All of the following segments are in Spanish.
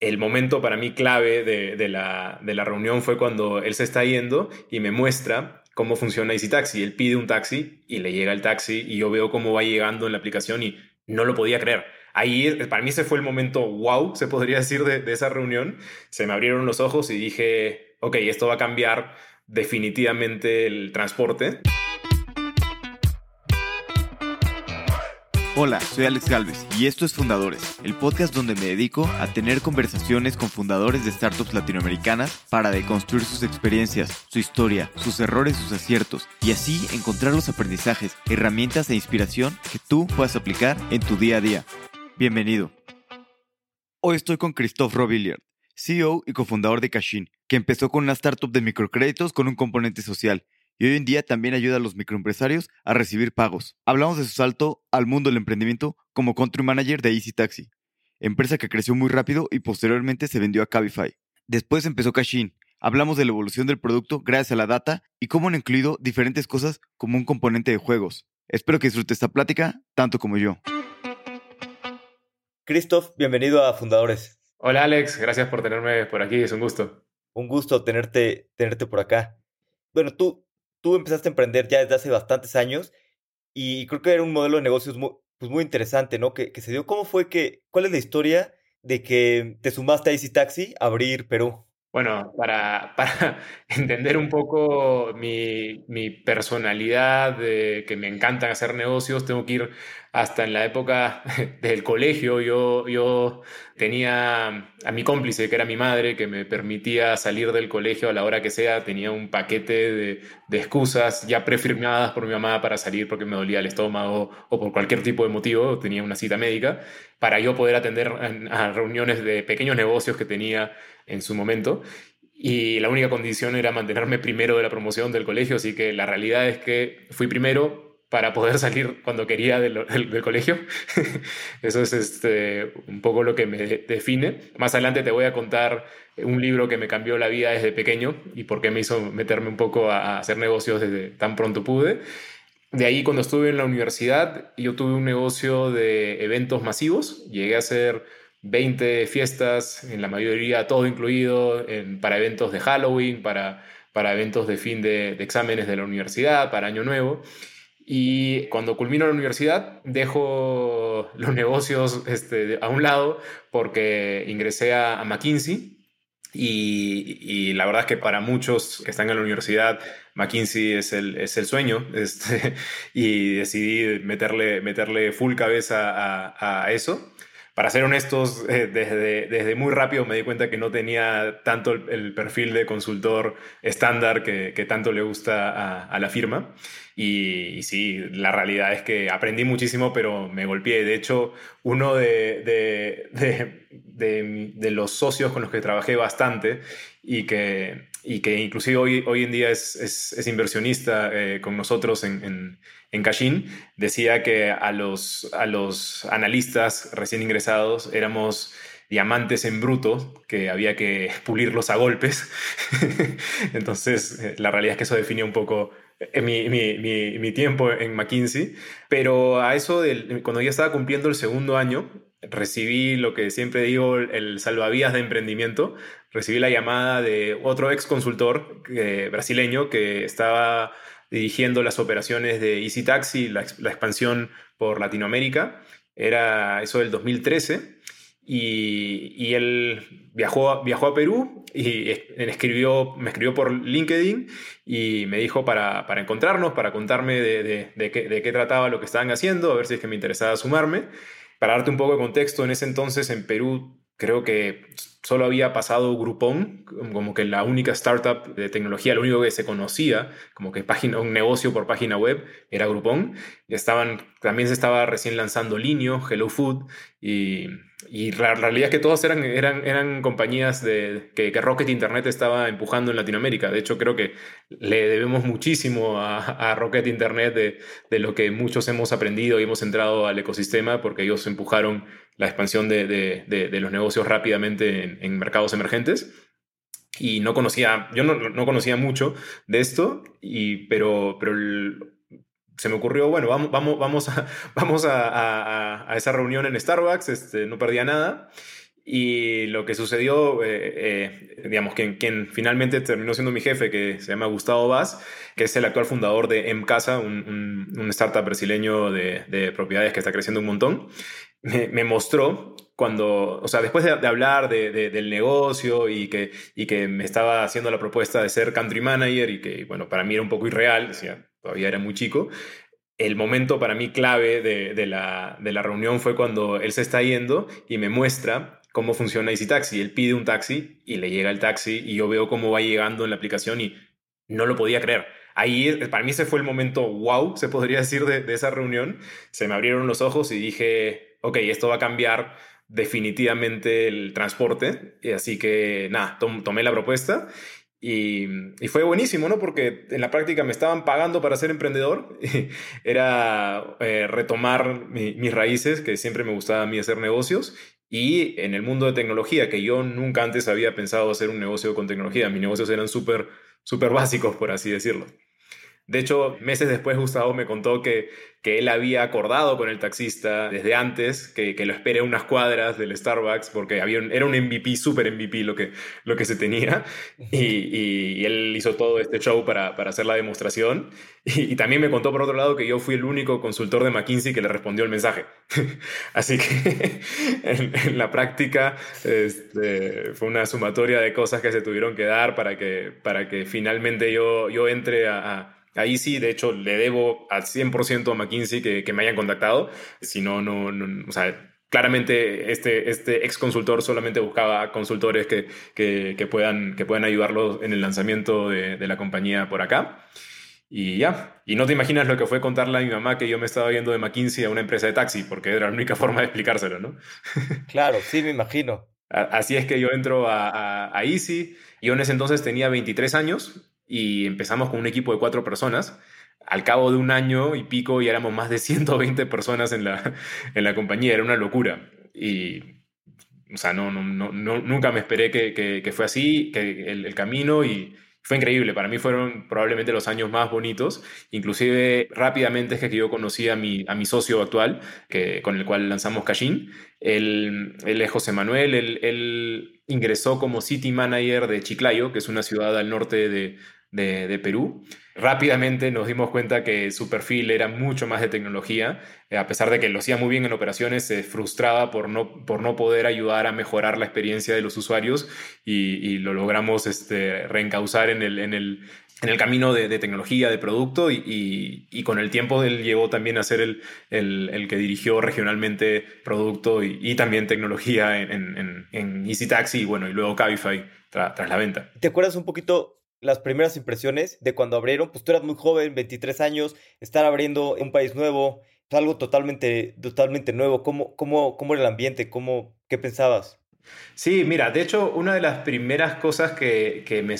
el momento para mí clave de, la, de la reunión fue cuando él se está yendo y me muestra cómo funciona Easy Taxi. Él pide un taxi y le llega el taxi y yo veo cómo va llegando en la aplicación y no lo podía creer. Ahí, para mí ese fue el momento wow, se podría decir, de, de esa reunión. Se me abrieron los ojos y dije, ok, esto va a cambiar definitivamente el transporte. Hola, soy Alex Galvez y esto es Fundadores, el podcast donde me dedico a tener conversaciones con fundadores de startups latinoamericanas para deconstruir sus experiencias, su historia, sus errores, sus aciertos y así encontrar los aprendizajes, herramientas e inspiración que tú puedas aplicar en tu día a día. Bienvenido. Hoy estoy con Christophe Robilliard, CEO y cofundador de Cashin, que empezó con una startup de microcréditos con un componente social y hoy en día también ayuda a los microempresarios a recibir pagos. Hablamos de su salto al mundo del emprendimiento como country manager de Easy Taxi, empresa que creció muy rápido y posteriormente se vendió a Cabify. Después empezó Cashin. Hablamos de la evolución del producto gracias a la data y cómo han incluido diferentes cosas como un componente de juegos. Espero que disfrutes esta plática tanto como yo. Christoph, bienvenido a Fundadores. Hola Alex, gracias por tenerme por aquí, es un gusto. Un gusto tenerte, tenerte por acá. Bueno, tú, tú empezaste a emprender ya desde hace bastantes años y creo que era un modelo de negocios muy, pues muy interesante, ¿no? Que, que se dio. ¿Cómo fue que, cuál es la historia de que te sumaste a Easy Taxi a abrir Perú? Bueno, para, para entender un poco mi, mi personalidad, de que me encantan hacer negocios, tengo que ir hasta en la época del colegio. Yo, yo tenía a mi cómplice, que era mi madre, que me permitía salir del colegio a la hora que sea. Tenía un paquete de, de excusas ya prefirmadas por mi mamá para salir porque me dolía el estómago o por cualquier tipo de motivo. Tenía una cita médica para yo poder atender a reuniones de pequeños negocios que tenía en su momento. Y la única condición era mantenerme primero de la promoción del colegio, así que la realidad es que fui primero para poder salir cuando quería del, colegio. Eso es este, un poco lo que me define. Más adelante te voy a contar un libro que me cambió la vida desde pequeño y por qué me hizo meterme un poco a, hacer negocios desde tan pronto pude. De ahí, cuando estuve en la universidad, yo tuve un negocio de eventos masivos. Llegué a hacer 20 fiestas, en la mayoría todo incluido, para eventos de Halloween, para, para eventos de fin de exámenes de la universidad, para Año Nuevo. Y cuando culmino la universidad, dejo los negocios este, a un lado porque ingresé a, McKinsey. Y, y, la verdad es que para muchos que están en la universidad, McKinsey es el, es el sueño. Este, y decidí meterle, meterle full cabeza a, a eso para ser honestos, eh, desde, desde muy rápido me di cuenta que no tenía tanto el, perfil de consultor estándar que, tanto le gusta a, la firma. Y, sí, la realidad es que aprendí muchísimo, pero me golpeé. De hecho, uno de, de, de, de los socios con los que trabajé bastante y que, y que inclusive hoy, hoy en día es, es, inversionista eh, con nosotros en, en Cashin, decía que a los, a los analistas recién ingresados éramos diamantes en bruto que había que pulirlos a golpes. Entonces, eh, la realidad es que eso define un poco eh, mi, mi, mi, mi, tiempo en McKinsey. Pero a eso, cuando ya estaba cumpliendo el segundo año, recibí lo que siempre digo, el salvavidas de emprendimiento. Recibí la llamada de otro ex consultor eh, brasileño que estaba dirigiendo las operaciones de Easy Taxi, la, expansión por Latinoamérica. Era eso del 2013. Y, y, él viajó, viajó a Perú y escribió, me escribió por LinkedIn y me dijo para, para encontrarnos, para contarme de, de, de, qué, de, qué, trataba lo que estaban haciendo, a ver si es que me interesaba sumarme. Para darte un poco de contexto, en ese entonces en Perú creo que solo había pasado Groupon, como que la única startup de tecnología, lo único que se conocía, como que página, un negocio por página web, era Groupon. Estaban, también se estaba recién lanzando Linio, Hello Food, y, y la realidad es que todas eran, eran, eran compañías de, que, Rocket Internet estaba empujando en Latinoamérica. De hecho, creo que le debemos muchísimo a, a Rocket Internet de, de, lo que muchos hemos aprendido y hemos entrado al ecosistema porque ellos empujaron la expansión de, de, de los negocios rápidamente en, mercados emergentes. Y no conocía, yo no, no conocía mucho de esto, y, pero, pero se me ocurrió, bueno, vamos, vamos, vamos, a, vamos a, a, a, esa reunión en Starbucks, este, no perdía nada. Y lo que sucedió, eh, eh, digamos, quien, quien finalmente terminó siendo mi jefe, que se llama Gustavo Vaz, que es el actual fundador de M-Casa, un, un, startup brasileño de, de, propiedades que está creciendo un montón, me, mostró cuando, o sea, después de, hablar de, del negocio y que, y que me estaba haciendo la propuesta de ser country manager y que, bueno, para mí era un poco irreal, decía, todavía era muy chico, el momento para mí clave de, de, la, de la reunión fue cuando él se está yendo y me muestra cómo funciona Easy Taxi. Él pide un taxi y le llega el taxi y yo veo cómo va llegando en la aplicación y no lo podía creer. Ahí, para mí ese fue el momento wow, se podría decir, de, de esa reunión. Se me abrieron los ojos y dije, ok, esto va a cambiar definitivamente el transporte. Y así que nada, tomé la propuesta y, fue buenísimo, ¿no? Porque en la práctica me estaban pagando para ser emprendedor. Era eh, retomar mis raíces, que siempre me gustaba a mí hacer negocios. Y en el mundo de tecnología, que yo nunca antes había pensado hacer un negocio con tecnología. Mis negocios eran súper, súper básicos, por así decirlo. De hecho, meses después Gustavo me contó que, que él había acordado con el taxista desde antes que, que lo espere unas cuadras del Starbucks porque había era un MVP, súper MVP lo que, lo que se tenía. Y, y, él hizo todo este show para, para hacer la demostración. Y, también me contó por otro lado que yo fui el único consultor de McKinsey que le respondió el mensaje. Así que en, la práctica este, fue una sumatoria de cosas que se tuvieron que dar para que, para que finalmente yo, yo entre a Ahí sí, de hecho, le debo al 100% a McKinsey que, que, me hayan contactado. Si no, no, o sea, claramente este, este ex consultor solamente buscaba consultores que, que, que, puedan, que puedan ayudarlo en el lanzamiento de, de, la compañía por acá. Y ya, y no te imaginas lo que fue contarle a mi mamá que yo me estaba yendo de McKinsey a una empresa de taxi, porque era la única forma de explicárselo, ¿no? Claro, sí, me imagino. Así es que yo entro a, a, a Easy. Yo en ese entonces tenía 23 años y empezamos con un equipo de cuatro personas. Al cabo de un año y pico ya éramos más de 120 personas en la, en la compañía, era una locura. Y, o sea, no, no, no, nunca me esperé que, que, fue así, que el, el camino y, fue increíble. Para mí fueron probablemente los años más bonitos. Inclusive rápidamente es que yo conocí a mi, a mi socio actual, que, con el cual lanzamos Cashin. Él, él es José Manuel. Él, él, ingresó como City Manager de Chiclayo, que es una ciudad al norte de, de, Perú. Rápidamente nos dimos cuenta que su perfil era mucho más de tecnología, eh, a pesar de que lo hacía muy bien en operaciones, se frustraba por no, por no poder ayudar a mejorar la experiencia de los usuarios y, lo logramos este, reencauzar en el, en el, en el camino de, tecnología, de producto y, y, con el tiempo él llegó también a ser el, el, el que dirigió regionalmente producto y, también tecnología en, en, en, Easy Taxi y bueno, y luego Cabify tras la venta. ¿Te acuerdas un poquito las primeras impresiones de cuando abrieron, pues tú eras muy joven, 23 años, estar abriendo un país nuevo, algo totalmente, totalmente nuevo. ¿Cómo, cómo, cómo era el ambiente? ¿Cómo, ¿Qué pensabas? Sí, mira, de hecho, una de las primeras cosas que, que me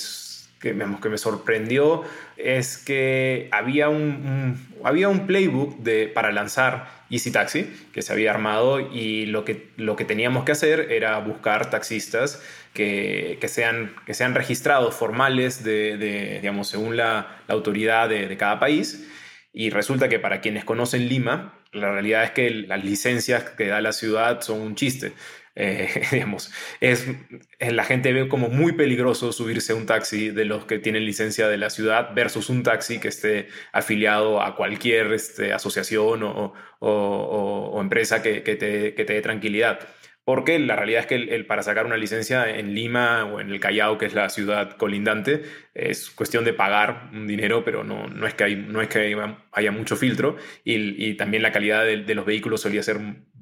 que, que me sorprendió es que había un, había un playbook de, para lanzar Easy Taxi que se había armado y lo que, lo que teníamos que hacer era buscar taxistas que, que sean, que sean registrados formales de, de digamos, según la, la autoridad de, de cada país. Y resulta que para quienes conocen Lima, la realidad es que las licencias que da la ciudad son un chiste. Eh, digamos, es, eh, la gente ve como muy peligroso subirse a un taxi de los que tienen licencia de la ciudad versus un taxi que esté afiliado a cualquier este, asociación o, empresa que, te, dé tranquilidad. Porque la realidad es que el, para sacar una licencia en Lima o en el Callao, que es la ciudad colindante, es cuestión de pagar un dinero, pero no, no es que, no es que haya mucho filtro. Y, y también la calidad de, de, los vehículos solía ser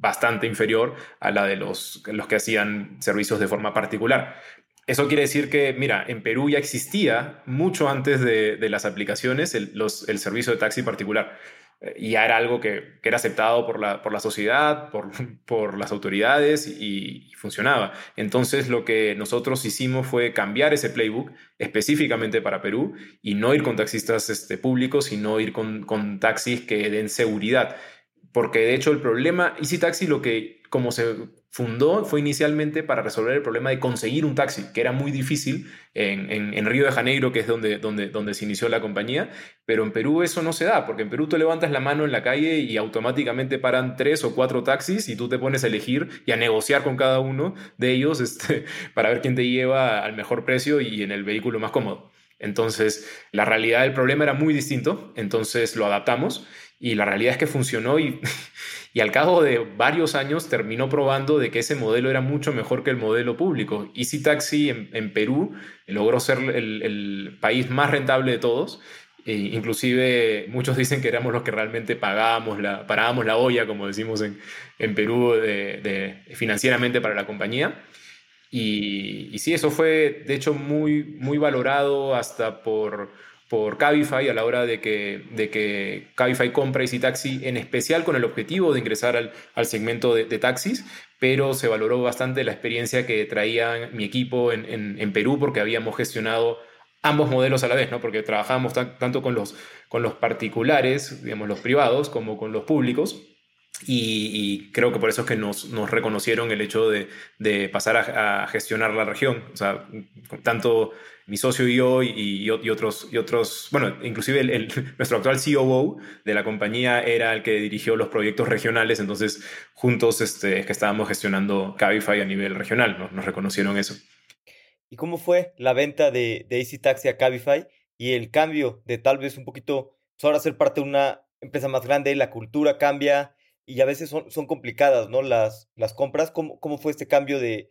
bastante inferior a la de los, los que hacían servicios de forma particular. Eso quiere decir que, mira, en Perú ya existía mucho antes de, de las aplicaciones el, el servicio de taxi particular y ya era algo que, que, era aceptado por la, por la sociedad, por, por las autoridades y, y, funcionaba. Entonces lo que nosotros hicimos fue cambiar ese playbook específicamente para Perú y no ir con taxistas este, públicos, sino ir con, con taxis que den seguridad. Porque de hecho el problema, Easy Taxi lo que, como se fundó fue inicialmente para resolver el problema de conseguir un taxi, que era muy difícil en, Río de Janeiro, que es donde, donde, donde se inició la compañía, pero en Perú eso no se da, porque en Perú tú levantas la mano en la calle y automáticamente paran tres o cuatro taxis y tú te pones a elegir y a negociar con cada uno de ellos este, para ver quién te lleva al mejor precio y en el vehículo más cómodo. Entonces, la realidad del problema era muy distinto, entonces lo adaptamos y la realidad es que funcionó y, y al cabo de varios años terminó probando de que ese modelo era mucho mejor que el modelo público. Easy Taxi en, Perú logró ser el, país más rentable de todos. E inclusive muchos dicen que éramos los que realmente pagábamos la, parábamos la olla, como decimos en, en Perú, de, financieramente para la compañía. Y, y sí, eso fue de hecho muy, muy valorado hasta por por Cabify a la hora de que, de que Cabify compra Easy Taxi, en especial con el objetivo de ingresar al, al segmento de, taxis, pero se valoró bastante la experiencia que traía mi equipo en, en, Perú porque habíamos gestionado ambos modelos a la vez, ¿no? porque trabajábamos tanto con los, con los particulares, digamos, los privados, como con los públicos. Y, creo que por eso es que nos, nos reconocieron el hecho de, de pasar a, a, gestionar la región. O sea, tanto mi socio y yo y, otros, y otros, bueno, inclusive el, nuestro actual COO de la compañía era el que dirigió los proyectos regionales, entonces juntos este, que estábamos gestionando Cabify a nivel regional, ¿no? nos reconocieron eso. ¿Y cómo fue la venta de, de Easy Taxi a Cabify y el cambio de tal vez un poquito, pues ahora ser parte de una empresa más grande, la cultura cambia y a veces son, son complicadas, ¿no? Las, las compras, ¿Cómo, ¿cómo fue este cambio de,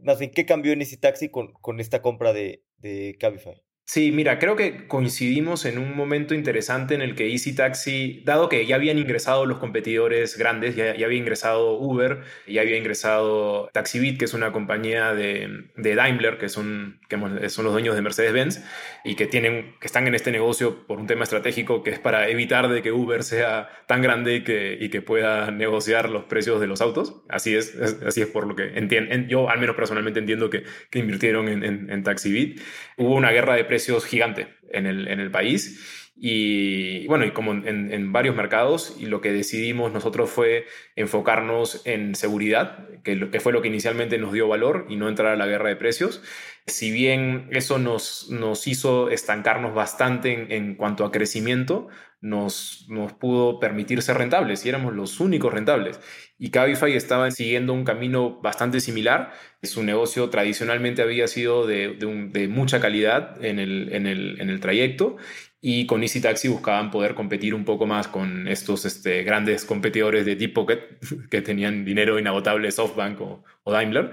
más bien, ¿qué cambió en Easy Taxi con, con esta compra de, de Cabify? Sí, mira, creo que coincidimos en un momento interesante en el que Easy Taxi, dado que ya habían ingresado los competidores grandes, ya, había ingresado Uber, ya había ingresado TaxiBit, que es una compañía de, Daimler, que son, que son los dueños de Mercedes-Benz, y que, tienen, que están en este negocio por un tema estratégico que es para evitar de que Uber sea tan grande y que, y que pueda negociar los precios de los autos. Así es, así es por lo que entiendo. Yo al menos personalmente entiendo que, que invirtieron en, en, en TaxiBit. Hubo una guerra de precios gigante en el, en el país. Y bueno, y como en, varios mercados, y lo que decidimos nosotros fue enfocarnos en seguridad, que, que, fue lo que inicialmente nos dio valor y no entrar a la guerra de precios. Si bien eso nos, nos hizo estancarnos bastante en, en cuanto a crecimiento, nos, nos pudo permitir ser rentables y éramos los únicos rentables. Y Cabify estaba siguiendo un camino bastante similar. Su negocio tradicionalmente había sido de, de, mucha calidad en el, en, el, en el, trayecto y con Easy Taxi buscaban poder competir un poco más con estos este, grandes competidores de Deep Pocket que tenían dinero inagotable, SoftBank o, Daimler.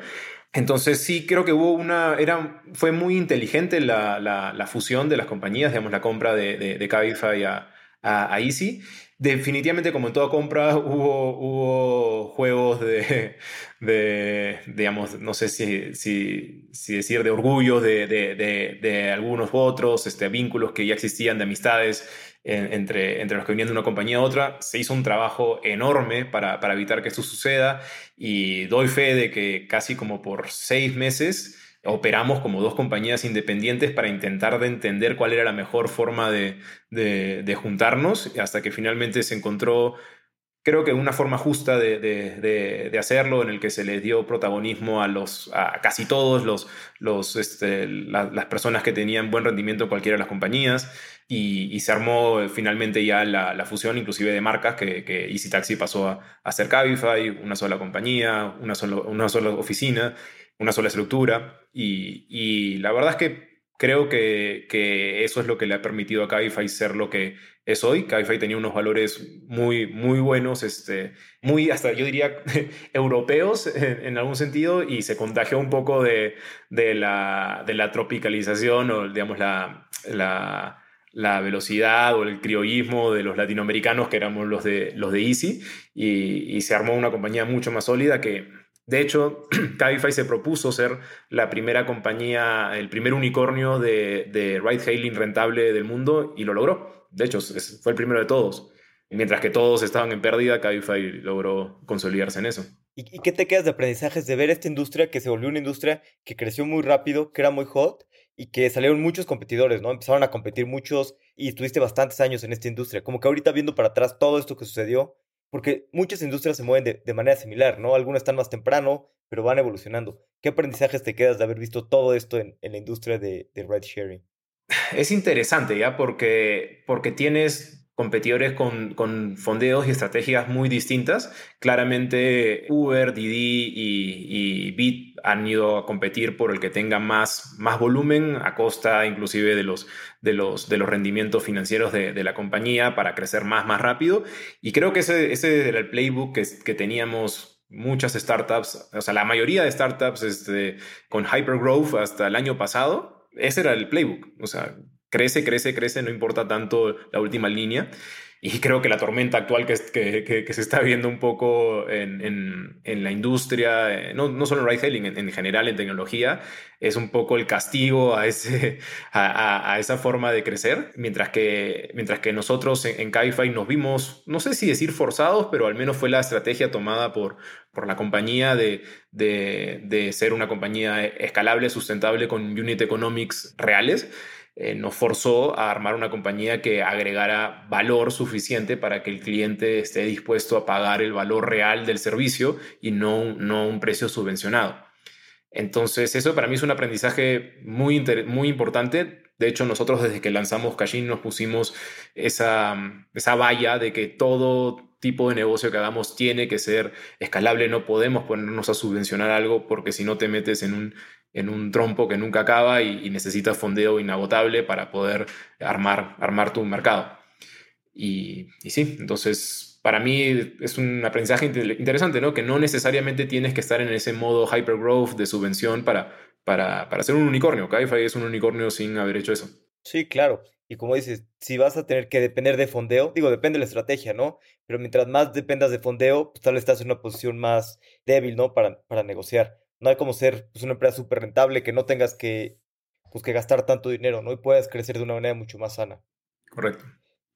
Entonces sí creo que hubo una, era, fue muy inteligente la, la, la fusión de las compañías, digamos, la compra de, de, de Cabify a, a, Easy. Definitivamente, como en toda compra, hubo, hubo juegos de, de, digamos, no sé si, si, si decir de orgullo de, algunos otros, este, vínculos que ya existían de amistades entre, los que venían de una compañía a otra. Se hizo un trabajo enorme para, evitar que esto suceda y doy fe de que casi como por seis meses operamos como dos compañías independientes para intentar de entender cuál era la mejor forma de, juntarnos hasta que finalmente se encontró, creo que una forma justa de, de, hacerlo en el que se les dio protagonismo a, los, a casi todos los, los, este, las personas que tenían buen rendimiento en cualquiera de las compañías y, se armó finalmente ya la, la, fusión inclusive de marcas que, que Easy Taxi pasó a, a ser Cabify, una sola compañía, una, solo, una sola oficina una sola estructura. Y, la verdad es que creo que, que, eso es lo que le ha permitido a Cabify ser lo que es hoy. Cabify tenía unos valores muy, muy buenos, este, muy hasta yo diría europeos en, algún sentido, y se contagió un poco de, de, la, de la, tropicalización o, digamos, la, la, velocidad o el criollismo de los latinoamericanos, que éramos los de, los de Easy, y, se armó una compañía mucho más sólida que de hecho, Cabify se propuso ser la primera compañía, el primer unicornio de, de ride-hailing rentable del mundo y lo logró. De hecho, fue el primero de todos. Mientras que todos estaban en pérdida, Cabify logró consolidarse en eso. ¿Y qué te quedas de aprendizajes de ver esta industria que se volvió una industria que creció muy rápido, que era muy hot y que salieron muchos competidores, ¿no? Empezaron a competir muchos y estuviste bastantes años en esta industria. Como que ahorita viendo para atrás todo esto que sucedió, porque muchas industrias se mueven de, manera similar, ¿no? Algunas están más temprano, pero van evolucionando. ¿Qué aprendizajes te quedas de haber visto todo esto en, la industria de, de ride sharing? Es interesante, ¿ya? Porque, porque tienes competidores con, con, fondeos y estrategias muy distintas. Claramente Uber, Didi y, y, Bit han ido a competir por el que tenga más, más volumen a costa inclusive de los, de los, de los rendimientos financieros de, de la compañía para crecer más, más rápido. Y creo que ese, ese era el playbook que, que teníamos muchas startups, o sea, la mayoría de startups este, con hypergrowth hasta el año pasado, ese era el playbook. O sea, crece, crece, crece, no importa tanto la última línea. Y creo que la tormenta actual que, que, que, se está viendo un poco en, en, en la industria, eh, no, no, solo en ride hailing, en, general en tecnología, es un poco el castigo a, ese, a, a, esa forma de crecer, mientras que, mientras que nosotros en, en nos vimos, no sé si decir forzados, pero al menos fue la estrategia tomada por, por la compañía de, de, de ser una compañía escalable, sustentable, con unit economics reales eh, nos forzó a armar una compañía que agregara valor suficiente para que el cliente esté dispuesto a pagar el valor real del servicio y no, no un precio subvencionado. Entonces, eso para mí es un aprendizaje muy, muy importante. De hecho, nosotros desde que lanzamos Cashin nos pusimos esa, esa valla de que todo tipo de negocio que hagamos tiene que ser escalable. No podemos ponernos a subvencionar algo porque si no te metes en un, en un trompo que nunca acaba y, necesitas fondeo inagotable para poder armar, armar tu mercado. Y, sí, entonces para mí es un aprendizaje interesante, ¿no? Que no necesariamente tienes que estar en ese modo hypergrowth de subvención para, para, para ser un unicornio. Cabify es un unicornio sin haber hecho eso. Sí, claro. Y como dices, si vas a tener que depender de fondeo, digo, depende de la estrategia, ¿no? Pero mientras más dependas de fondeo, pues tal vez estás en una posición más débil, ¿no? Para, para negociar. No hay como ser pues, una empresa súper rentable que no tengas que, pues, que gastar tanto dinero, ¿no? Y puedas crecer de una manera mucho más sana. Correcto.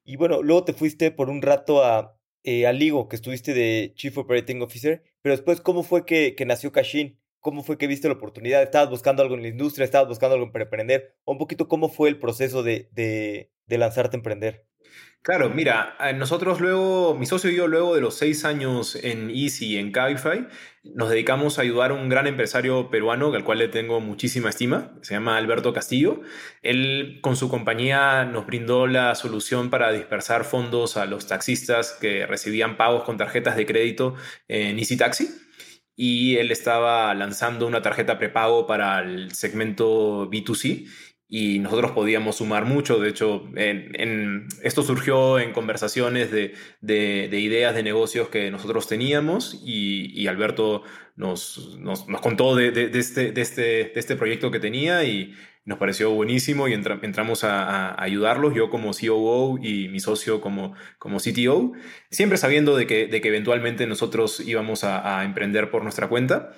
Y bueno, luego te fuiste por un rato a, eh, a Ligo, que estuviste de Chief Operating Officer, pero después, ¿cómo fue que, que nació Cashin? ¿Cómo fue que viste la oportunidad? ¿Estabas buscando algo en la industria? ¿Estabas buscando algo para emprender? O un poquito, ¿cómo fue el proceso de, de, de lanzarte a emprender? Claro, mira, nosotros luego, mi socio y yo, luego de los seis años en Easy y en Cabify, nos dedicamos a ayudar a un gran empresario peruano, al cual le tengo muchísima estima, se llama Alberto Castillo. Él con su compañía nos brindó la solución para dispersar fondos a los taxistas que recibían pagos con tarjetas de crédito en Easy Taxi. Y él estaba lanzando una tarjeta prepago para el segmento B2C y nosotros podíamos sumar mucho. De hecho, en, esto surgió en conversaciones de, de, ideas de negocios que nosotros teníamos y, y Alberto nos, nos, nos contó de, de, este, de, este, de este proyecto que tenía y nos pareció buenísimo y entramos a, a, ayudarlos, yo como COO y mi socio como, como CTO, siempre sabiendo de que, de que eventualmente nosotros íbamos a, a emprender por nuestra cuenta.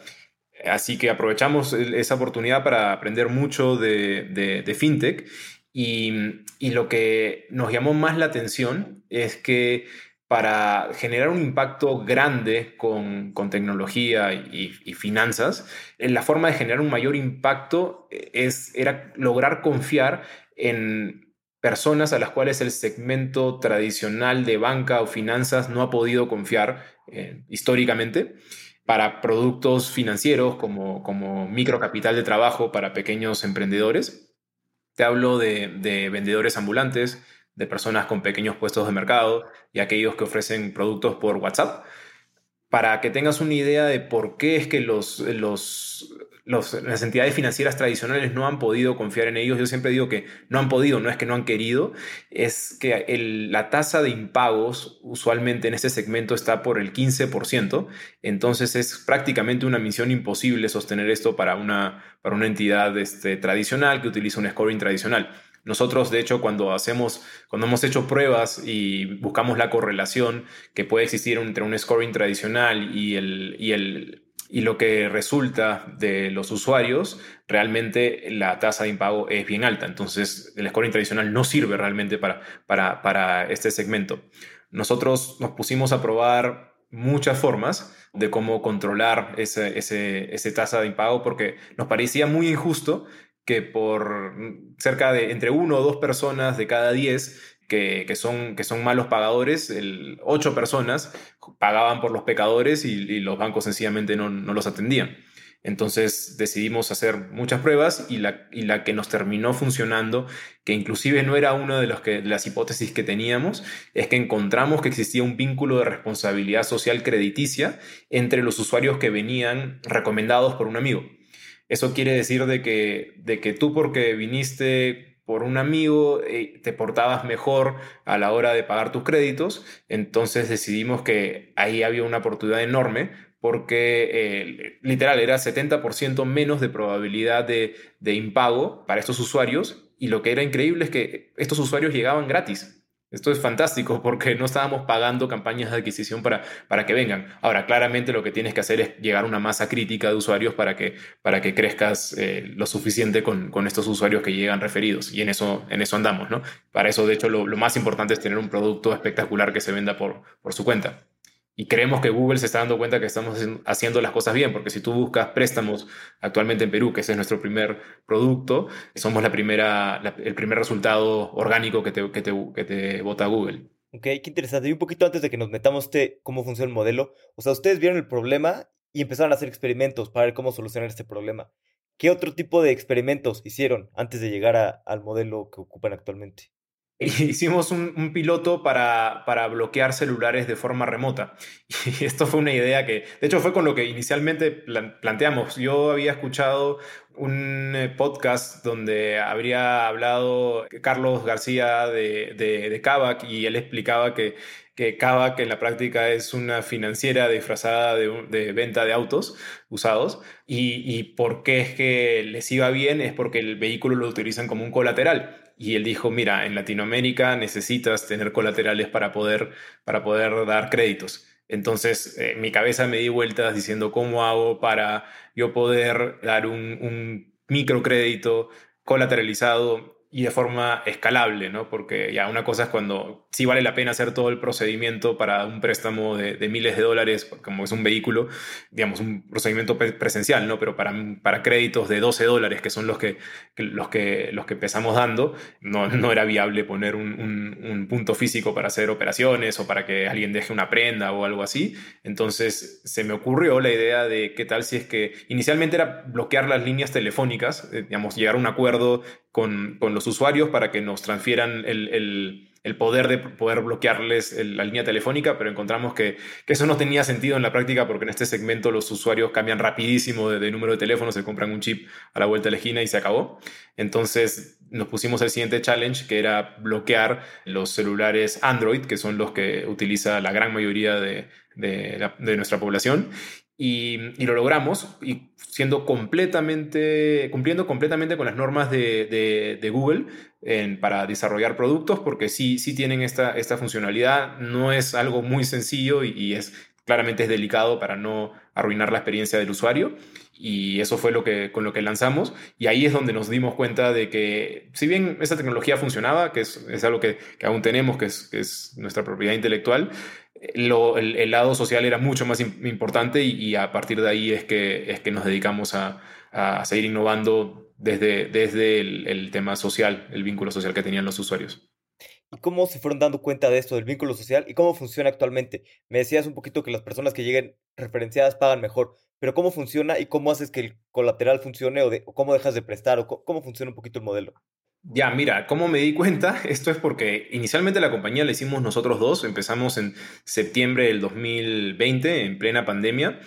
Así que aprovechamos esa oportunidad para aprender mucho de, fintech. Y, lo que nos llamó más la atención es que para generar un impacto grande con, tecnología y, finanzas, la forma de generar un mayor impacto es, era lograr confiar en personas a las cuales el segmento tradicional de banca o finanzas no ha podido confiar eh, históricamente para productos financieros como, como microcapital de trabajo para pequeños emprendedores. Te hablo de, de, vendedores ambulantes, de personas con pequeños puestos de mercado y aquellos que ofrecen productos por WhatsApp. Para que tengas una idea de por qué es que los, los las entidades financieras tradicionales no han podido confiar en ellos. Yo siempre digo que no han podido, no es que no han querido, es que la tasa de impagos usualmente en este segmento está por el 15%, entonces es prácticamente una misión imposible sostener esto para una, para una entidad este, tradicional que utiliza un scoring tradicional. Nosotros, de hecho, cuando hacemos, cuando hemos hecho pruebas y buscamos la correlación que puede existir entre un scoring tradicional y el, y el y lo que resulta de los usuarios, realmente la tasa de impago es bien alta. Entonces, el scoring tradicional no sirve realmente para, para, para este segmento. Nosotros nos pusimos a probar muchas formas de cómo controlar ese, ese, ese tasa de impago porque nos parecía muy injusto que por cerca de entre uno o dos personas de cada diez que, son, que son malos pagadores, el, ocho personas pagaban por los pecadores y, los bancos sencillamente no, no los atendían. Entonces decidimos hacer muchas pruebas y la, y la, que nos terminó funcionando, que inclusive no era una de, los que, las hipótesis que teníamos, es que encontramos que existía un vínculo de responsabilidad social crediticia entre los usuarios que venían recomendados por un amigo. Eso quiere decir de que, de que tú porque viniste por un amigo eh, te portabas mejor a la hora de pagar tus créditos, entonces decidimos que ahí había una oportunidad enorme porque eh, literal era 70% menos de probabilidad de, de, impago para estos usuarios y lo que era increíble es que estos usuarios llegaban gratis. Esto es fantástico porque no estábamos pagando campañas de adquisición para, para que vengan. Ahora, claramente lo que tienes que hacer es llegar a una masa crítica de usuarios para que, para que crezcas eh, lo suficiente con, con, estos usuarios que llegan referidos. Y en eso, en eso andamos, ¿no? Para eso, de hecho, lo, lo más importante es tener un producto espectacular que se venda por, por su cuenta. Y creemos que Google se está dando cuenta que estamos haciendo las cosas bien, porque si tú buscas préstamos actualmente en Perú, que ese es nuestro primer producto, somos la primera, el primer resultado orgánico que te, que te, que te vota Google. Ok, qué interesante. Y un poquito antes de que nos metamos este, cómo funciona el modelo, o sea, ustedes vieron el problema y empezaron a hacer experimentos para ver cómo solucionar este problema. ¿Qué otro tipo de experimentos hicieron antes de llegar al modelo que ocupan actualmente? hicimos un, piloto para, para, bloquear celulares de forma remota. Y esto fue una idea que, de hecho, fue con lo que inicialmente planteamos. Yo había escuchado un eh, podcast donde habría hablado Carlos García de, de, de Kavak y él explicaba que, que Kavak en la práctica es una financiera disfrazada de, de venta de autos usados y, y por qué es que les iba bien es porque el vehículo lo utilizan como un colateral y él dijo, mira, en Latinoamérica necesitas tener colaterales para poder, para poder dar créditos. Entonces, eh, mi cabeza me di vueltas diciendo, ¿cómo hago para yo poder dar un, un microcrédito colateralizado y de forma escalable, ¿no? Porque ya una cosa es cuando sí vale la pena hacer todo el procedimiento para un préstamo de, miles de dólares, como es un vehículo, digamos, un procedimiento presencial, ¿no? Pero para, para créditos de 12 dólares, que son los que, los que, los que empezamos dando, no, no era viable poner un, un, punto físico para hacer operaciones o para que alguien deje una prenda o algo así. Entonces se me ocurrió la idea de qué tal si es que inicialmente era bloquear las líneas telefónicas, eh, digamos, llegar a un acuerdo con, con los usuarios para que nos transfieran el, el, el poder de poder bloquearles la línea telefónica, pero encontramos que, que, eso no tenía sentido en la práctica porque en este segmento los usuarios cambian rapidísimo de, número de teléfono, se compran un chip a la vuelta de la esquina y se acabó. Entonces nos pusimos el siguiente challenge, que era bloquear los celulares Android, que son los que utiliza la gran mayoría de, de, de nuestra población. Y, y, lo logramos, y siendo completamente, cumpliendo completamente con las normas de, de, Google en, para desarrollar productos, porque sí, sí tienen esta, esta funcionalidad. No es algo muy sencillo y, es claramente es delicado para no arruinar la experiencia del usuario. Y eso fue lo que, con lo que lanzamos. Y ahí es donde nos dimos cuenta de que, si bien esa tecnología funcionaba, que es, es algo que, que, aún tenemos, que es, que es nuestra propiedad intelectual, lo, el, lado social era mucho más importante y, a partir de ahí es que, es que nos dedicamos a, a seguir innovando desde, desde el, tema social, el vínculo social que tenían los usuarios. ¿Y cómo se fueron dando cuenta de esto, del vínculo social y cómo funciona actualmente? Me decías un poquito que las personas que lleguen referenciadas pagan mejor, pero ¿cómo funciona y cómo haces que el colateral funcione o, o cómo dejas de prestar o cómo funciona un poquito el modelo? Ya, mira, ¿cómo me di cuenta? Esto es porque inicialmente la compañía la hicimos nosotros dos, empezamos en septiembre del 2020, en plena pandemia,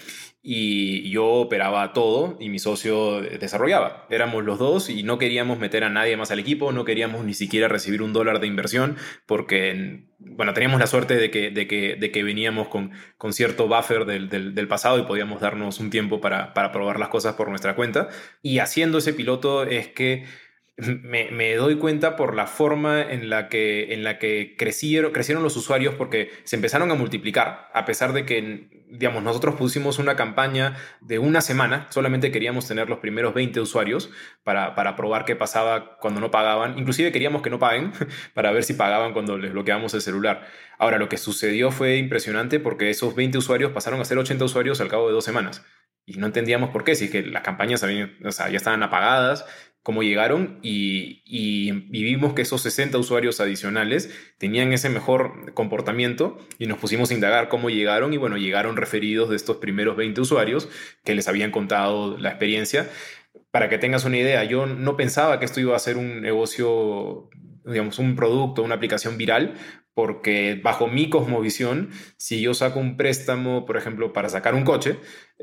y yo operaba todo y mi socio desarrollaba. Éramos los dos y no queríamos meter a nadie más al equipo, no queríamos ni siquiera recibir un dólar de inversión porque, bueno, teníamos la suerte de que, de que, de que veníamos con, con cierto buffer del, del, del, pasado y podíamos darnos un tiempo para, para probar las cosas por nuestra cuenta. Y haciendo ese piloto es que me, doy cuenta por la forma en la que, en la que crecieron, crecieron los usuarios porque se empezaron a multiplicar, a pesar de que, digamos, nosotros pusimos una campaña de una semana, solamente queríamos tener los primeros 20 usuarios para, para probar qué pasaba cuando no pagaban, inclusive queríamos que no paguen para ver si pagaban cuando les bloqueábamos el celular. Ahora, lo que sucedió fue impresionante porque esos 20 usuarios pasaron a ser 80 usuarios al cabo de dos semanas y no entendíamos por qué, si es que las campañas habían, ya estaban apagadas cómo llegaron y, y, vimos que esos 60 usuarios adicionales tenían ese mejor comportamiento y nos pusimos a indagar cómo llegaron y bueno, llegaron referidos de estos primeros 20 usuarios que les habían contado la experiencia. Para que tengas una idea, yo no pensaba que esto iba a ser un negocio digamos, un producto, una aplicación viral, porque bajo mi cosmovisión, si yo saco un préstamo, por ejemplo, para sacar un coche,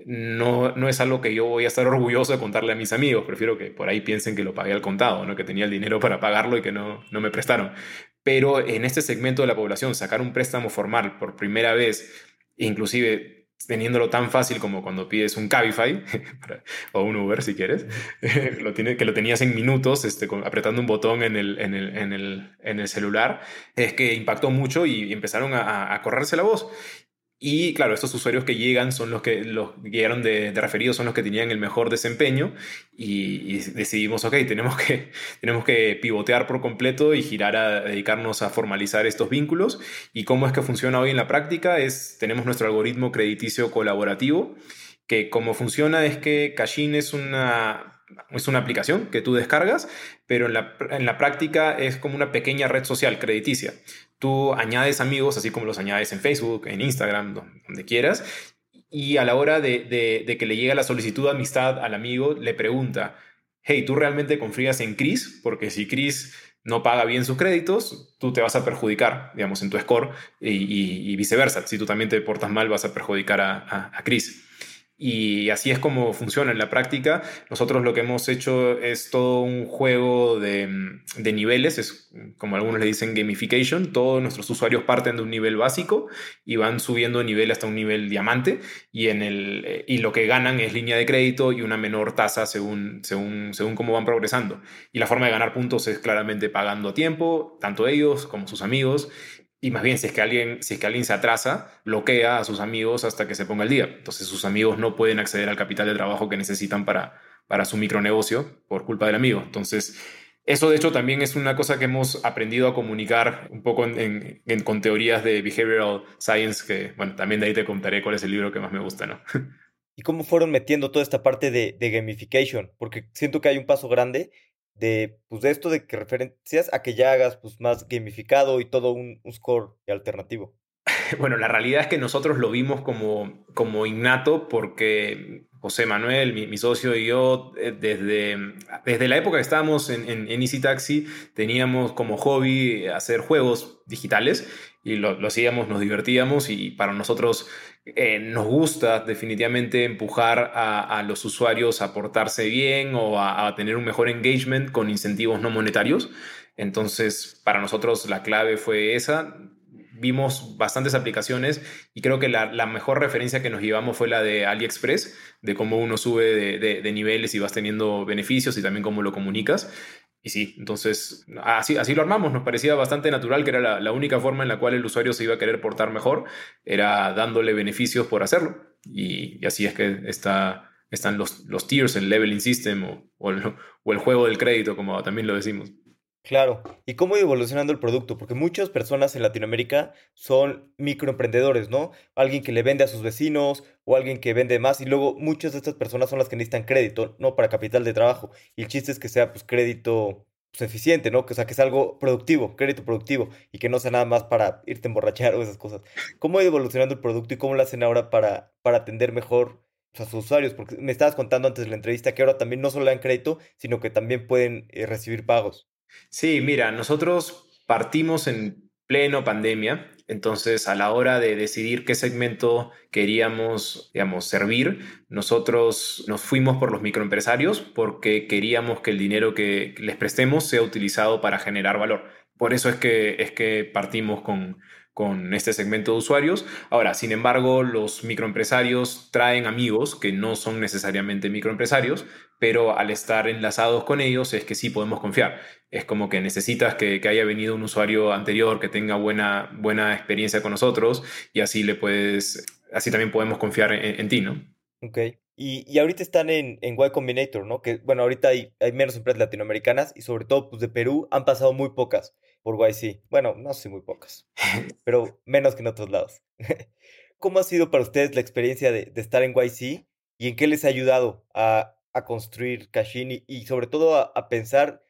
no, no es algo que yo voy a estar orgulloso de contarle a mis amigos, prefiero que por ahí piensen que lo pagué al contado, ¿no? que tenía el dinero para pagarlo y que no, no me prestaron. Pero en este segmento de la población, sacar un préstamo formal por primera vez, inclusive teniéndolo tan fácil como cuando pides un Cabify o un Uber si quieres, que lo tenías en minutos este, apretando un botón en el, en el, en el, en el celular, es que impactó mucho y empezaron a, a correrse la voz. Y claro, estos usuarios que llegan son los que los llegaron de, de referidos, son los que tenían el mejor desempeño y, decidimos, ok, tenemos que, tenemos que pivotear por completo y girar a dedicarnos a formalizar estos vínculos. ¿Y cómo es que funciona hoy en la práctica? Es, tenemos nuestro algoritmo crediticio colaborativo, que como funciona es que Cashin es una, es una aplicación que tú descargas, pero en la, en la práctica es como una pequeña red social crediticia tú añades amigos, así como los añades en Facebook, en Instagram, donde quieras, y a la hora de, que le llega la solicitud de amistad al amigo, le pregunta, hey, ¿tú realmente confías en Chris? Porque si Chris no paga bien sus créditos, tú te vas a perjudicar, digamos, en tu score y, viceversa. Si tú también te portas mal, vas a perjudicar a, a, a Chris. Y así es como funciona en la práctica. Nosotros lo que hemos hecho es todo un juego de, de, niveles, es como algunos le dicen gamification. Todos nuestros usuarios parten de un nivel básico y van subiendo de nivel hasta un nivel diamante y, en el, y lo que ganan es línea de crédito y una menor tasa según, según, según cómo van progresando. Y la forma de ganar puntos es claramente pagando a tiempo, tanto ellos como sus amigos y más bien, si es, que alguien, si es que alguien se atrasa, bloquea a sus amigos hasta que se ponga el día. Entonces sus amigos no pueden acceder al capital de trabajo que necesitan para, para su micronegocio por culpa del amigo. Entonces, eso de hecho también es una cosa que hemos aprendido a comunicar un poco en, con teorías de behavioral science, que bueno, también de ahí te contaré cuál es el libro que más me gusta, ¿no? ¿Y cómo fueron metiendo toda esta parte de, de gamification? Porque siento que hay un paso grande de, pues, de esto de que referencias a que ya hagas pues, más gamificado y todo un, score alternativo. Bueno, la realidad es que nosotros lo vimos como, como innato porque José Manuel, mi, socio y yo, eh, desde, desde la época que estábamos en, en, en, Easy Taxi, teníamos como hobby hacer juegos digitales y lo, lo hacíamos, nos divertíamos y para nosotros eh, nos gusta definitivamente empujar a, los usuarios a portarse bien o a, tener un mejor engagement con incentivos no monetarios. Entonces, para nosotros la clave fue esa. Vimos bastantes aplicaciones y creo que la, mejor referencia que nos llevamos fue la de AliExpress, de cómo uno sube de niveles y vas teniendo beneficios y también cómo lo comunicas. Y sí, entonces así, así lo armamos, nos parecía bastante natural que era la, única forma en la cual el usuario se iba a querer portar mejor, era dándole beneficios por hacerlo. Y, así es que está, están los, los tiers, el leveling system o, el, o el juego del crédito, como también lo decimos. Claro, ¿y cómo ha evolucionando el producto? Porque muchas personas en Latinoamérica son microemprendedores, ¿no? Alguien que le vende a sus vecinos o alguien que vende más y luego muchas de estas personas son las que necesitan crédito, ¿no? Para capital de trabajo. Y el chiste es que sea pues crédito pues, eficiente, ¿no? O sea, que sea algo productivo, crédito productivo y que no sea nada más para irte a emborrachar o esas cosas. ¿Cómo ha evolucionando el producto y cómo lo hacen ahora para, para atender mejor a sus usuarios? Porque me estabas contando antes de la entrevista que ahora también no solo dan crédito, sino que también pueden eh, recibir pagos. Sí, mira, nosotros partimos en pleno pandemia, entonces a la hora de decidir qué segmento queríamos, digamos, servir, nosotros nos fuimos por los microempresarios porque queríamos que el dinero que les prestemos sea utilizado para generar valor. Por eso es que, es que partimos con, con este segmento de usuarios. Ahora, sin embargo, los microempresarios traen amigos que no son necesariamente microempresarios, pero al estar enlazados con ellos es que sí podemos confiar. Es como que necesitas que, haya venido un usuario anterior que tenga buena, buena experiencia con nosotros y así le puedes, así también podemos confiar en, ti, ¿no? Ok. Y, y, ahorita están en, en Y Combinator, ¿no? Que, bueno, ahorita hay, hay menos empresas latinoamericanas y sobre todo, pues de Perú han pasado muy pocas por YC. Bueno, no sé, muy pocas, pero menos que en otros lados. ¿Cómo ha sido para ustedes la experiencia de, estar en YC y en qué les ha ayudado a a construir Cashin y, sobre todo a, pensar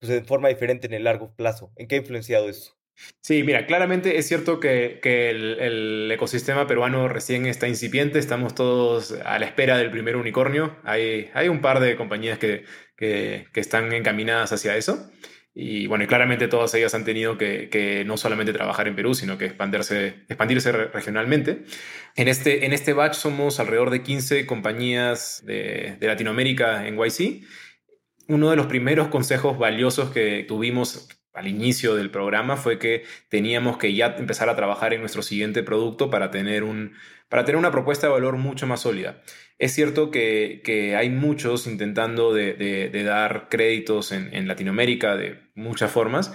pues, de forma diferente en el largo plazo? ¿En qué ha influenciado eso? Sí, mira, claramente es cierto que, el, ecosistema peruano recién está incipiente, estamos todos a la espera del primer unicornio. Hay, hay un par de compañías que, que, están encaminadas hacia eso. Y bueno, claramente todas ellas han tenido que, no solamente trabajar en Perú, sino que expandirse, expandirse regionalmente. En este, en este batch somos alrededor de 15 compañías de, de Latinoamérica en YC. Uno de los primeros consejos valiosos que tuvimos al inicio del programa fue que teníamos que ya empezar a trabajar en nuestro siguiente producto para tener, un, para tener una propuesta de valor mucho más sólida. Es cierto que, hay muchos intentando de, dar créditos en, Latinoamérica de muchas formas,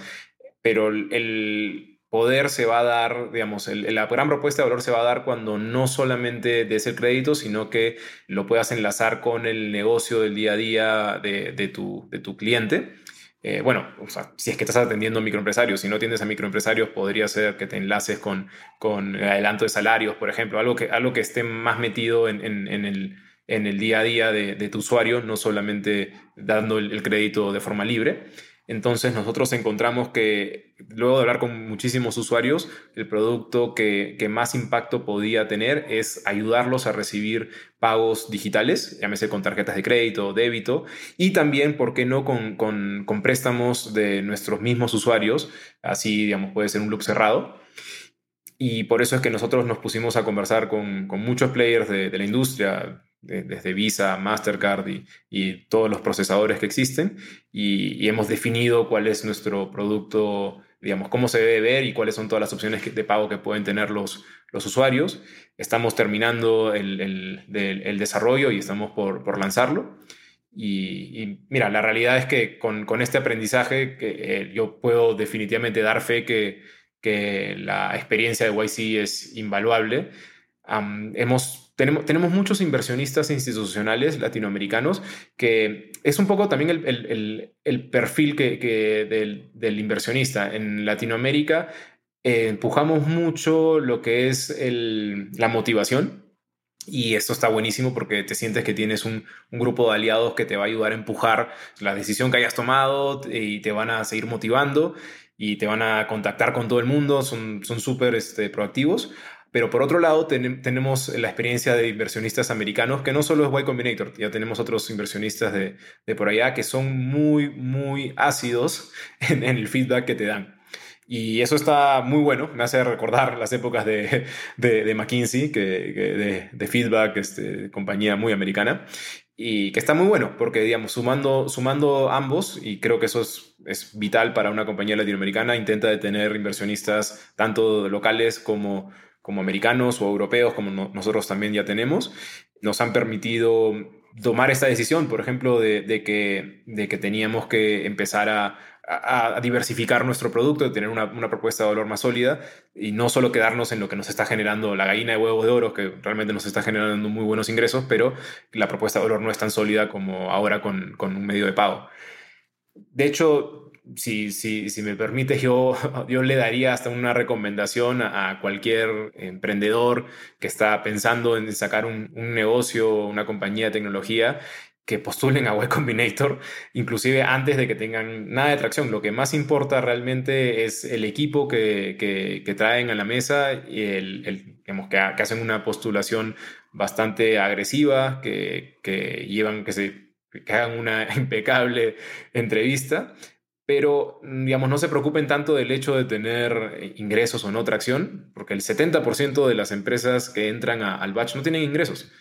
pero el poder se va a dar, digamos, la gran propuesta de valor se va a dar cuando no solamente des el crédito, sino que lo puedas enlazar con el negocio del día a día de, tu, de tu cliente. Eh, bueno, si es que estás atendiendo a microempresarios, si no atiendes a microempresarios, podría ser que te enlaces con, con el adelanto de salarios, por ejemplo, algo que, algo que esté más metido en, el, en el, día a día de, tu usuario, no solamente dando el crédito de forma libre. Entonces nosotros encontramos que luego de hablar con muchísimos usuarios, el producto que, más impacto podía tener es ayudarlos a recibir pagos digitales, llámese con tarjetas de crédito, débito, y también, ¿por qué no?, con, préstamos de nuestros mismos usuarios, así, digamos, puede ser un loop cerrado. Y por eso es que nosotros nos pusimos a conversar con, muchos players de la industria, desde Visa, Mastercard y, todos los procesadores que existen y, hemos definido cuál es nuestro producto, digamos, cómo se debe ver y cuáles son todas las opciones de pago que pueden tener los, los usuarios. Estamos terminando el, desarrollo y estamos por, lanzarlo. Y, mira, la realidad es que con, este aprendizaje que, eh, yo puedo definitivamente dar fe que, que la experiencia de YC es invaluable. hemos tenemos, tenemos muchos inversionistas institucionales latinoamericanos que es un poco también el, perfil que, del, inversionista. En Latinoamérica eh, empujamos mucho lo que es la motivación. Y esto está buenísimo porque te sientes que tienes un, grupo de aliados que te va a ayudar a empujar la decisión que hayas tomado y te van a seguir motivando y te van a contactar con todo el mundo, son súper este, proactivos. Pero por otro lado, tenemos la experiencia de inversionistas americanos, que no solo es Y Combinator, ya tenemos otros inversionistas de, por allá que son muy, muy ácidos en, el feedback que te dan. Y eso está muy bueno, me hace recordar las épocas de, de, McKinsey, que, de, feedback, este, compañía muy americana, y que está muy bueno, porque, digamos, sumando, sumando ambos, y creo que eso es, es vital para una compañía latinoamericana, intenta de tener inversionistas tanto locales como como americanos o europeos, como nosotros también ya tenemos, nos han permitido tomar esta decisión, por ejemplo, de, que, de que teníamos que empezar a, diversificar nuestro producto, de tener una, propuesta de valor más sólida y no solo quedarnos en lo que nos está generando la gallina de huevos de oro, que realmente nos está generando muy buenos ingresos, pero la propuesta de valor no es tan sólida como ahora con, con un medio de pago. De hecho, si, si, si me permite, yo, le daría hasta una recomendación a, cualquier emprendedor que está pensando en sacar un, negocio, una compañía de tecnología, que postulen a Y Combinator, inclusive antes de que tengan nada de tracción. Lo que más importa realmente es el equipo que, que, traen a la mesa y el, el que, que, hacen una postulación bastante agresiva, que, que llevan, que se que hagan una impecable entrevista pero digamos, no se preocupen tanto del hecho de tener ingresos o no tracción, porque el 70% de las empresas que entran al batch no tienen ingresos.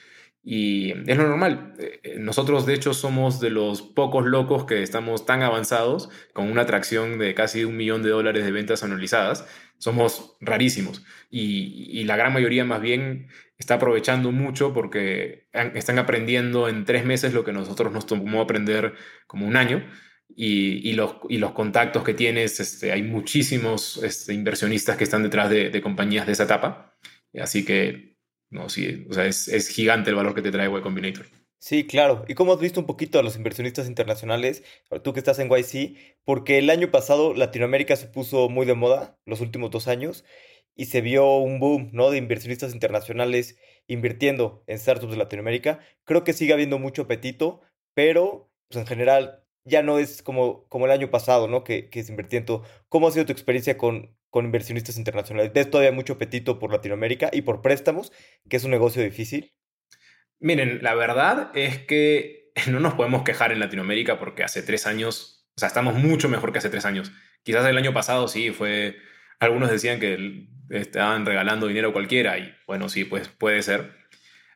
Y es lo normal. Eh, eh, nosotros, de hecho, somos de los pocos locos que estamos tan avanzados, con una tracción de casi un millón de dólares de ventas anualizadas. Somos rarísimos. Y, la gran mayoría, más bien, está aprovechando mucho porque están aprendiendo en tres meses lo que nosotros nos tomó aprender como un año y, los, y los contactos que tienes, este, hay muchísimos este, inversionistas que están detrás de, compañías de esa etapa. Así que, no, sí, o sea, es, es gigante el valor que te trae Y Combinator. Sí, claro. ¿Y cómo has visto un poquito a los inversionistas internacionales, tú que estás en YC? Porque el año pasado Latinoamérica se puso muy de moda, los últimos dos años, y se vio un boom, ¿no? De inversionistas internacionales invirtiendo en startups de Latinoamérica. Creo que sigue habiendo mucho apetito, pero pues, en general ya no es como, como el año pasado, ¿no? Que, que se invertía. ¿Cómo ha sido tu experiencia con, con inversionistas internacionales? ¿Ves todavía mucho apetito por Latinoamérica y por préstamos, que es un negocio difícil? Miren, la verdad es que no nos podemos quejar en Latinoamérica porque hace tres años, o sea, estamos mucho mejor que hace tres años. Quizás el año pasado sí fue, algunos decían que estaban regalando dinero a cualquiera y bueno, sí, pues puede ser.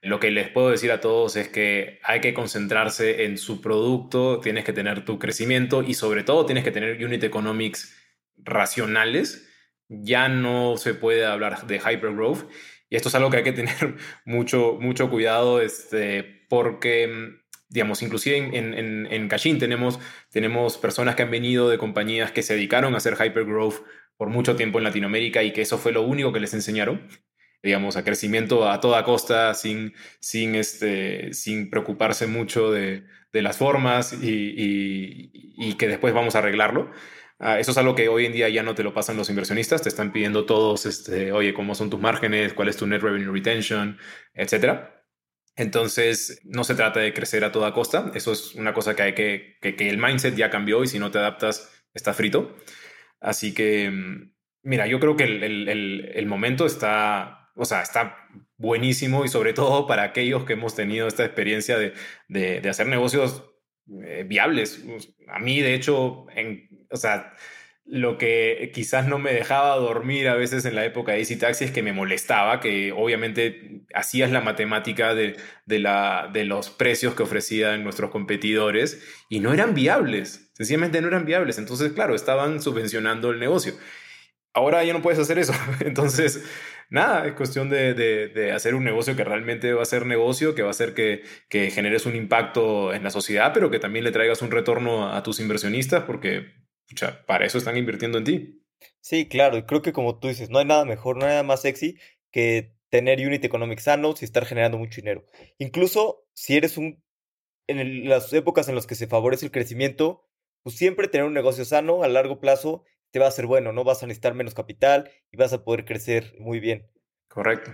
Lo que les puedo decir a todos es que hay que concentrarse en su producto, tienes que tener tu crecimiento y sobre todo tienes que tener unit economics racionales. Ya no se puede hablar de hypergrowth y esto es algo que hay que tener mucho, mucho cuidado este, porque, digamos, inclusive en, en, en Cashin tenemos, tenemos personas que han venido de compañías que se dedicaron a hacer hypergrowth por mucho tiempo en Latinoamérica y que eso fue lo único que les enseñaron digamos, a crecimiento a toda costa, sin, sin, este, sin preocuparse mucho de, de las formas y, y, que después vamos a arreglarlo. Uh, eso es algo que hoy en día ya no te lo pasan los inversionistas, te están pidiendo todos, este, oye, cómo son tus márgenes, cuál es tu net revenue retention, etcétera. Entonces, no se trata de crecer a toda costa, eso es una cosa que hay que, que, que el mindset ya cambió y si no te adaptas, está frito. Así que, mm, mira, yo creo que el, el, el momento está o sea, está buenísimo y sobre todo para aquellos que hemos tenido esta experiencia de, de, hacer negocios eh, viables. A mí, de hecho, en, o sea, lo que quizás no me dejaba dormir a veces en la época de Easy Taxi es que me molestaba, que obviamente hacías la matemática de, de, la, de los precios que ofrecían nuestros competidores y no eran viables, sencillamente no eran viables. Entonces, claro, estaban subvencionando el negocio. Ahora ya no puedes hacer eso. Entonces, nada, es cuestión de, hacer un negocio que realmente va a ser negocio, que va a hacer que, generes un impacto en la sociedad, pero que también le traigas un retorno a, tus inversionistas, porque para eso están invirtiendo en ti. Sí, claro, y creo que como tú dices, no hay nada mejor, no hay nada más sexy que tener unit economics sanos y estar generando mucho dinero. Incluso si eres un, en las épocas en las que se favorece el crecimiento, pues siempre tener un negocio sano a largo plazo te va a ser bueno, ¿no? Vas a necesitar menos capital y vas a poder crecer muy bien. Correcto.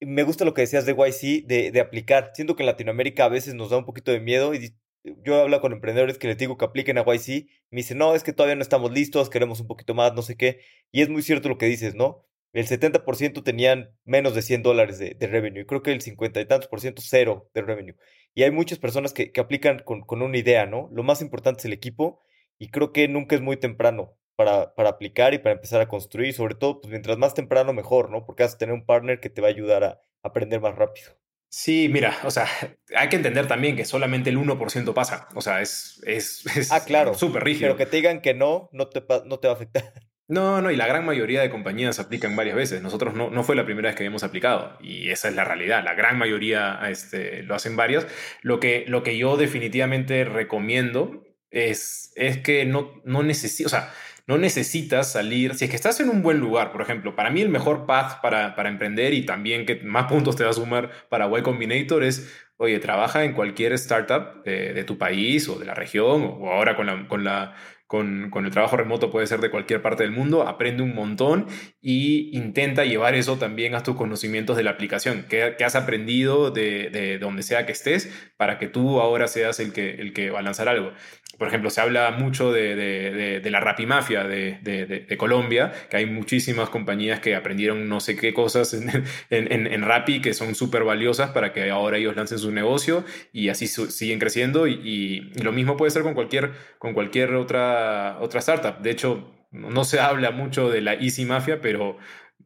Me gusta lo que decías de YC, de, de aplicar. Siento que en Latinoamérica a veces nos da un poquito de miedo y yo hablo con emprendedores que les digo que apliquen a YC, me dicen, no, es que todavía no estamos listos, queremos un poquito más, no sé qué. Y es muy cierto lo que dices, ¿no? El 70% tenían menos de 100 dólares de, de, revenue. Y creo que el 50 y tantos por ciento cero de revenue. Y hay muchas personas que, que aplican con, con, una idea, ¿no? Lo más importante es el equipo. Y creo que nunca es muy temprano para, para, aplicar y para empezar a construir. Sobre todo, pues mientras más temprano, mejor, ¿no? Porque vas a tener un partner que te va a ayudar a aprender más rápido. Sí, mira, o sea, hay que entender también que solamente el 1% pasa. O sea, es, es, es ah, claro, súper rígido. Pero que te digan que no, no te, no te va a afectar. No, no, y la gran mayoría de compañías aplican varias veces. Nosotros no, no fue la primera vez que habíamos aplicado y esa es la realidad. La gran mayoría este, lo hacen varias. Lo que, lo que yo definitivamente recomiendo es, es que no, no necesito, o sea, no necesitas salir, si es que estás en un buen lugar, por ejemplo, para mí el mejor path para, para emprender y también que más puntos te va a sumar para Y Combinator es, oye, trabaja en cualquier startup de, tu país o de la región o ahora con la, con la con, con, el trabajo remoto puede ser de cualquier parte del mundo, aprende un montón y intenta llevar eso también a tus conocimientos de la aplicación, que, que has aprendido de, de, donde sea que estés para que tú ahora seas el que, el que va a lanzar algo por ejemplo, se habla mucho de, de, de la rapimafia de, de, Colombia, que hay muchísimas compañías que aprendieron no sé qué cosas en, en, en Rappi que son súper valiosas para que ahora ellos lancen su negocio y así siguen creciendo. Y, y, lo mismo puede ser con cualquier, con cualquier otra, otra startup. De hecho, no se habla mucho de la Easy Mafia, pero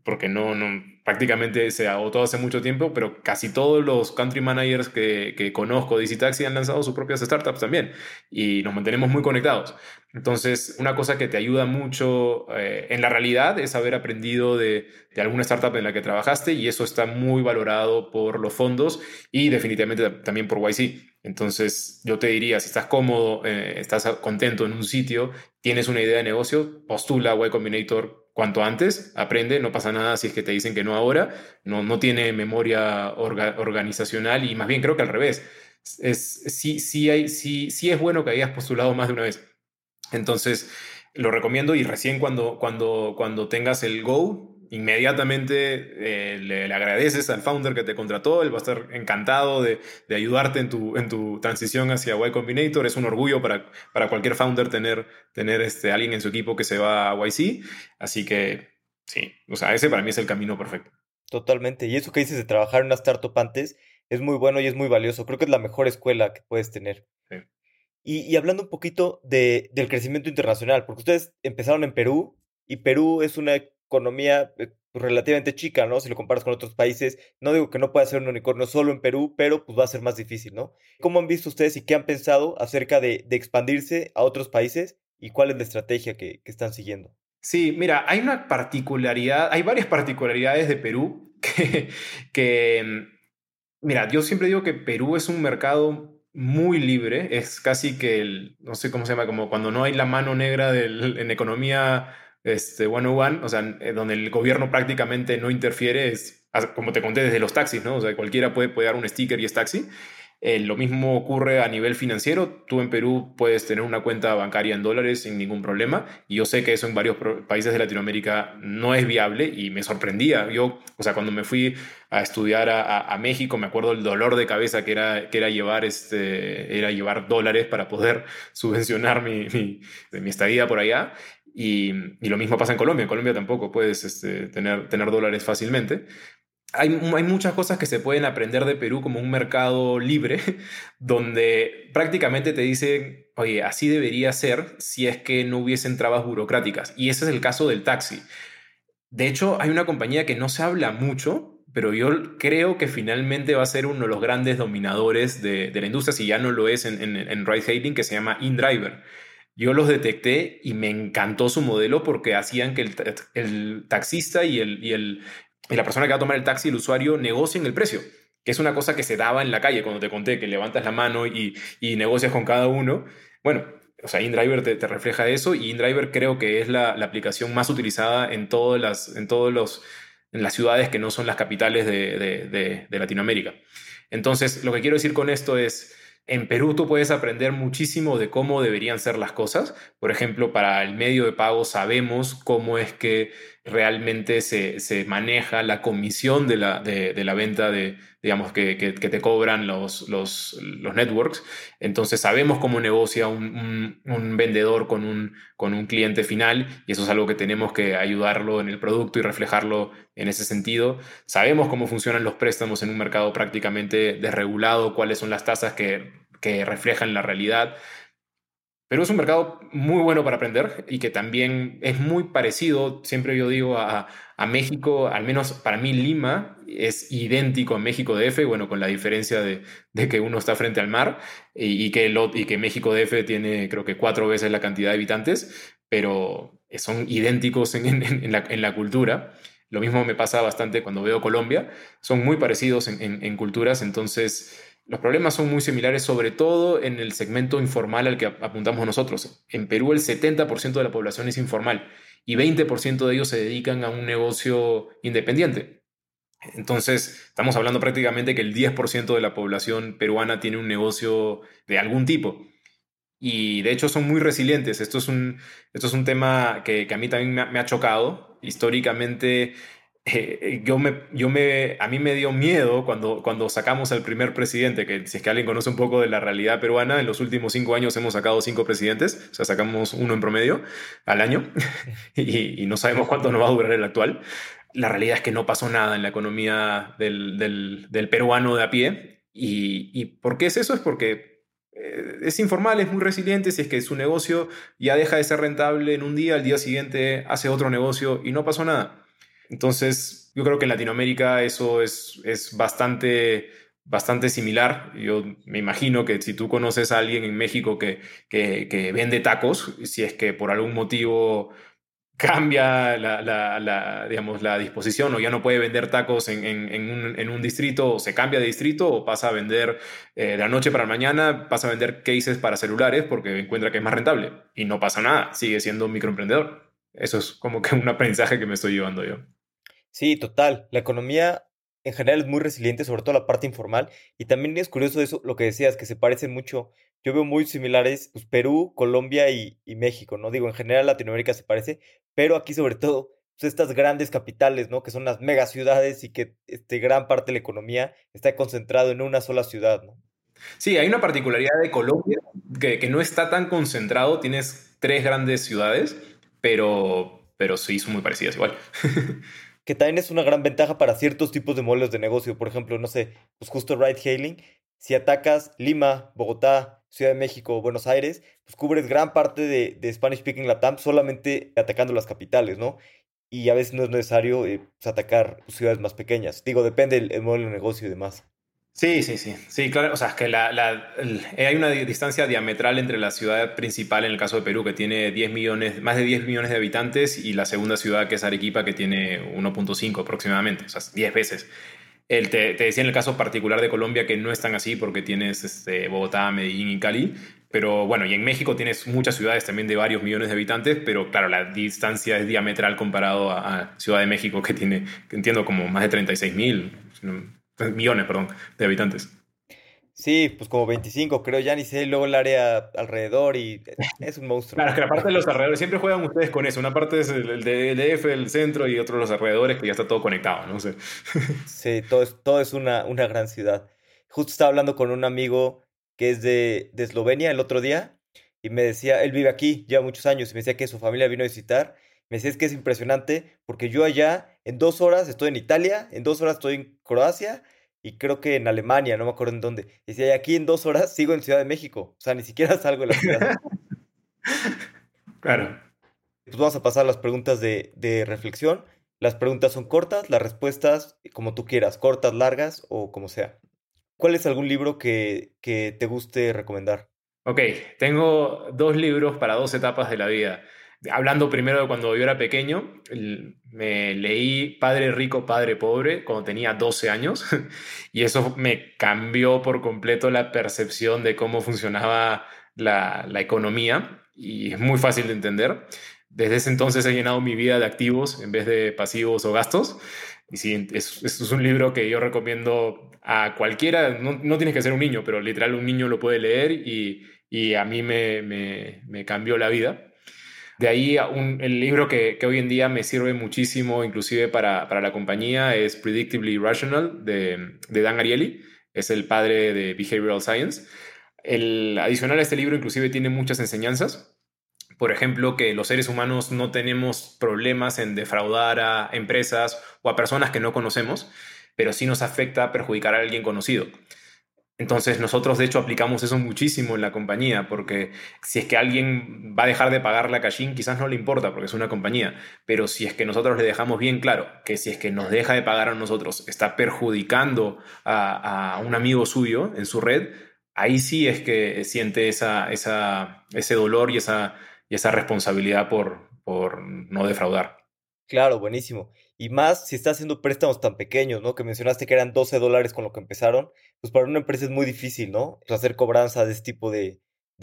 porque no, no prácticamente se agotó hace mucho tiempo, pero casi todos los country managers que, que conozco de Easy han lanzado sus propias startups también y nos mantenemos muy conectados. Entonces, una cosa que te ayuda mucho eh, en la realidad es haber aprendido de, de, alguna startup en la que trabajaste y eso está muy valorado por los fondos y definitivamente también por YC. Entonces, yo te diría, si estás cómodo, eh, estás contento en un sitio, tienes una idea de negocio, postula Y Combinator cuanto antes, aprende, no pasa nada si es que te dicen que no ahora, no, no tiene memoria organizacional y más bien creo que al revés. Es, sí, sí, hay, sí, sí es bueno que hayas postulado más de una vez. Entonces, lo recomiendo y recién cuando, cuando, cuando tengas el go, inmediatamente eh, le, agradeces al founder que te contrató, él va a estar encantado de, ayudarte en tu, en tu transición hacia Y Combinator. Es un orgullo para, para cualquier founder tener, tener este, alguien en su equipo que se va a YC. Así que sí, o sea, ese para mí es el camino perfecto. Totalmente. Y eso que dices de trabajar en una startup antes es muy bueno y es muy valioso. Creo que es la mejor escuela que puedes tener. Y, hablando un poquito de, del crecimiento internacional, porque ustedes empezaron en Perú y Perú es una economía eh, relativamente chica, ¿no? Si lo comparas con otros países, no digo que no pueda ser un unicornio solo en Perú, pero pues va a ser más difícil, ¿no? ¿Cómo han visto ustedes y qué han pensado acerca de, expandirse a otros países y cuál es la estrategia que, están siguiendo? Sí, mira, hay una particularidad, hay varias particularidades de Perú que, que, mm, mira, yo siempre digo que Perú es un mercado muy libre, es casi que el, no sé cómo se llama, como cuando no hay la mano negra en economía este, 101, o sea, eh, donde el gobierno prácticamente no interfiere, es como te conté desde los taxis, ¿no? O sea, cualquiera puede, puede dar un sticker y es taxi. Eh, lo mismo ocurre a nivel financiero. Tú en Perú puedes tener una cuenta bancaria en dólares sin ningún problema. Y yo sé que eso en varios países de Latinoamérica no es viable y me sorprendía. Yo, o sea, cuando me fui a estudiar a, México, me acuerdo el dolor de cabeza que era, que era, llevar, este, era llevar dólares para poder subvencionar mi, mi, mi estadía por allá. Y, lo mismo pasa en Colombia. En Colombia tampoco puedes este, tener, tener dólares fácilmente hay, muchas cosas que se pueden aprender de Perú como un mercado libre, donde prácticamente te dicen, oye, así debería ser si es que no hubiesen trabas burocráticas. Y ese es el caso del taxi. De hecho, hay una compañía que no se habla mucho, pero yo creo que finalmente va a ser uno de los grandes dominadores de, la industria, si ya no lo es en, en, ride hailing, que se llama InDriver. Yo los detecté y me encantó su modelo porque hacían que el, taxista y el, y el, y la persona que va a tomar el taxi, el usuario, negocien el precio, que es una cosa que se daba en la calle cuando te conté que levantas la mano y, y negocias con cada uno. Bueno, o sea, InDriver te, te refleja eso y InDriver creo que es la, la, aplicación más utilizada en todas las, en todos los, en las ciudades que no son las capitales de, de, de Latinoamérica. Entonces, lo que quiero decir con esto es, en Perú tú puedes aprender muchísimo de cómo deberían ser las cosas. Por ejemplo, para el medio de pago sabemos cómo es que realmente se, se maneja la comisión de la, de, la venta de, digamos, que, que, te cobran los, los, los, networks. Entonces sabemos cómo negocia un, un, vendedor con un, con un cliente final y eso es algo que tenemos que ayudarlo en el producto y reflejarlo en ese sentido. Sabemos cómo funcionan los préstamos en un mercado prácticamente desregulado, cuáles son las tasas que, que reflejan la realidad. Pero es un mercado muy bueno para aprender y que también es muy parecido, siempre yo digo, a, México, al menos para mí Lima es idéntico a México DF, bueno, con la diferencia de, que uno está frente al mar y, que, y que México DF tiene creo que cuatro veces la cantidad de habitantes, pero son idénticos en, la, cultura. Lo mismo me pasa bastante cuando veo Colombia, son muy parecidos en culturas, entonces los problemas son muy similares, sobre todo en el segmento informal al que apuntamos nosotros. En Perú el 70% de la población es informal y 20% de ellos se dedican a un negocio independiente. Entonces, estamos hablando prácticamente que el 10% de la población peruana tiene un negocio de algún tipo. Y de hecho son muy resilientes. Esto es un, esto es un tema que, a mí también me ha chocado. Históricamente, eh, yo me, yo me, a mí me dio miedo cuando, cuando sacamos al primer presidente, que si es que alguien conoce un poco de la realidad peruana, en los últimos cinco años hemos sacado cinco presidentes, o sea, sacamos uno en promedio al año y, no sabemos cuánto nos va a durar el actual. La realidad es que no pasó nada en la economía del, del, del peruano de a pie. Y, ¿Y por qué es eso? Es porque eh, es informal, es muy resiliente, si es que su negocio ya deja de ser rentable en un día, al día siguiente hace otro negocio y no pasó nada. Entonces, yo creo que en Latinoamérica eso es, es bastante, bastante similar. Yo me imagino que si tú conoces a alguien en México que, que, vende tacos, si es que por algún motivo cambia la, la, digamos, la disposición o ya no puede vender tacos en, en, un, distrito o se cambia de distrito o pasa a vender eh, de la noche para mañana, pasa a vender cases para celulares porque encuentra que es más rentable y no pasa nada, sigue siendo un microemprendedor. Eso es como que un aprendizaje que me estoy llevando yo. Sí, total. La economía en general es muy resiliente, sobre todo la parte informal. Y también es curioso eso, lo que decías, que se parecen mucho. Yo veo muy similares pues, Perú, Colombia y, México, ¿no? Digo, en general Latinoamérica se parece, pero aquí sobre todo pues, estas grandes capitales, ¿no? Que son las megaciudades y que este, gran parte de la economía está concentrado en una sola ciudad. Sí, hay una particularidad de Colombia que, que no está tan concentrado. Tienes tres grandes ciudades, pero, pero sí son muy parecidas igual. que también es una gran ventaja para ciertos tipos de modelos de negocio. Por ejemplo, no sé, pues justo ride hailing, si atacas Lima, Bogotá, Ciudad de México, Buenos Aires, pues cubres gran parte de, de Spanish Speaking Latam solamente atacando las capitales, ¿no? Y a veces no es necesario eh, pues, atacar ciudades más pequeñas. Digo, depende del modelo de negocio y demás. Sí, sí, sí. Sí, claro. O sea, es que la, la, hay una distancia diametral entre la ciudad principal, en el caso de Perú, que tiene 10 millones, más de 10 millones de habitantes, y la segunda ciudad, que es Arequipa, que tiene 1.5 aproximadamente, o sea, 10 veces. El, te, te, decía en el caso particular de Colombia que no es tan así porque tienes este, Bogotá, Medellín y Cali, pero bueno, y en México tienes muchas ciudades también de varios millones de habitantes, pero claro, la distancia es diametral comparado a, a Ciudad de México que tiene, entiendo, como más de 36 mil millones, perdón, de habitantes. Sí, pues como 25, creo, ya ni sé, luego el área alrededor y es un monstruo. Claro, es que la parte de los alrededores, siempre juegan ustedes con eso. Una parte es el, DF, el centro, y otro los alrededores, que ya está todo conectado, no sé. Sí, todo es, todo es una, una gran ciudad. Justo estaba hablando con un amigo que es de, de Eslovenia el otro día, y me decía, él vive aquí, lleva muchos años, y me decía que su familia vino a visitar. Me decía, es que es impresionante, porque yo allá en dos horas estoy en Italia, en dos horas estoy en Croacia y creo que en Alemania, no me acuerdo en dónde. Y si aquí en dos horas sigo en Ciudad de México, o sea, ni siquiera salgo de la ciudad. claro. Pues vamos a pasar a las preguntas de, de reflexión. Las preguntas son cortas, las respuestas como tú quieras, cortas, largas o como sea. ¿Cuál es algún libro que, que te guste recomendar? Ok, tengo dos libros para dos etapas de la vida hablando primero de cuando yo era pequeño, me leí Padre Rico, Padre Pobre cuando tenía 12 años y eso me cambió por completo la percepción de cómo funcionaba la, economía y es muy fácil de entender. Desde ese entonces he llenado mi vida de activos en vez de pasivos o gastos. Y sí, es, es un libro que yo recomiendo a cualquiera, no, no, tienes que ser un niño, pero literal un niño lo puede leer y, y a mí me, me cambió la vida. De ahí el libro que, hoy en día me sirve muchísimo, inclusive para, la compañía, es Predictably Rational de, Dan Ariely. Es el padre de Behavioral Science. El adicional a este libro inclusive tiene muchas enseñanzas. Por ejemplo, que los seres humanos no tenemos problemas en defraudar a empresas o a personas que no conocemos, pero sí nos afecta perjudicar a alguien conocido. Entonces nosotros de hecho aplicamos eso muchísimo en la compañía, porque si es que alguien va a dejar de pagar la cashin, quizás no le importa porque es una compañía, pero si es que nosotros le dejamos bien claro que si es que nos deja de pagar a nosotros, está perjudicando a, un amigo suyo en su red, ahí sí es que siente esa, esa, ese dolor y esa, y esa responsabilidad por, por no defraudar. Claro, buenísimo. Y más si está haciendo préstamos tan pequeños, ¿no? Que mencionaste que eran 12 dólares con lo que empezaron. Pues para una empresa es muy difícil, ¿no? Hacer cobranza de este tipo de,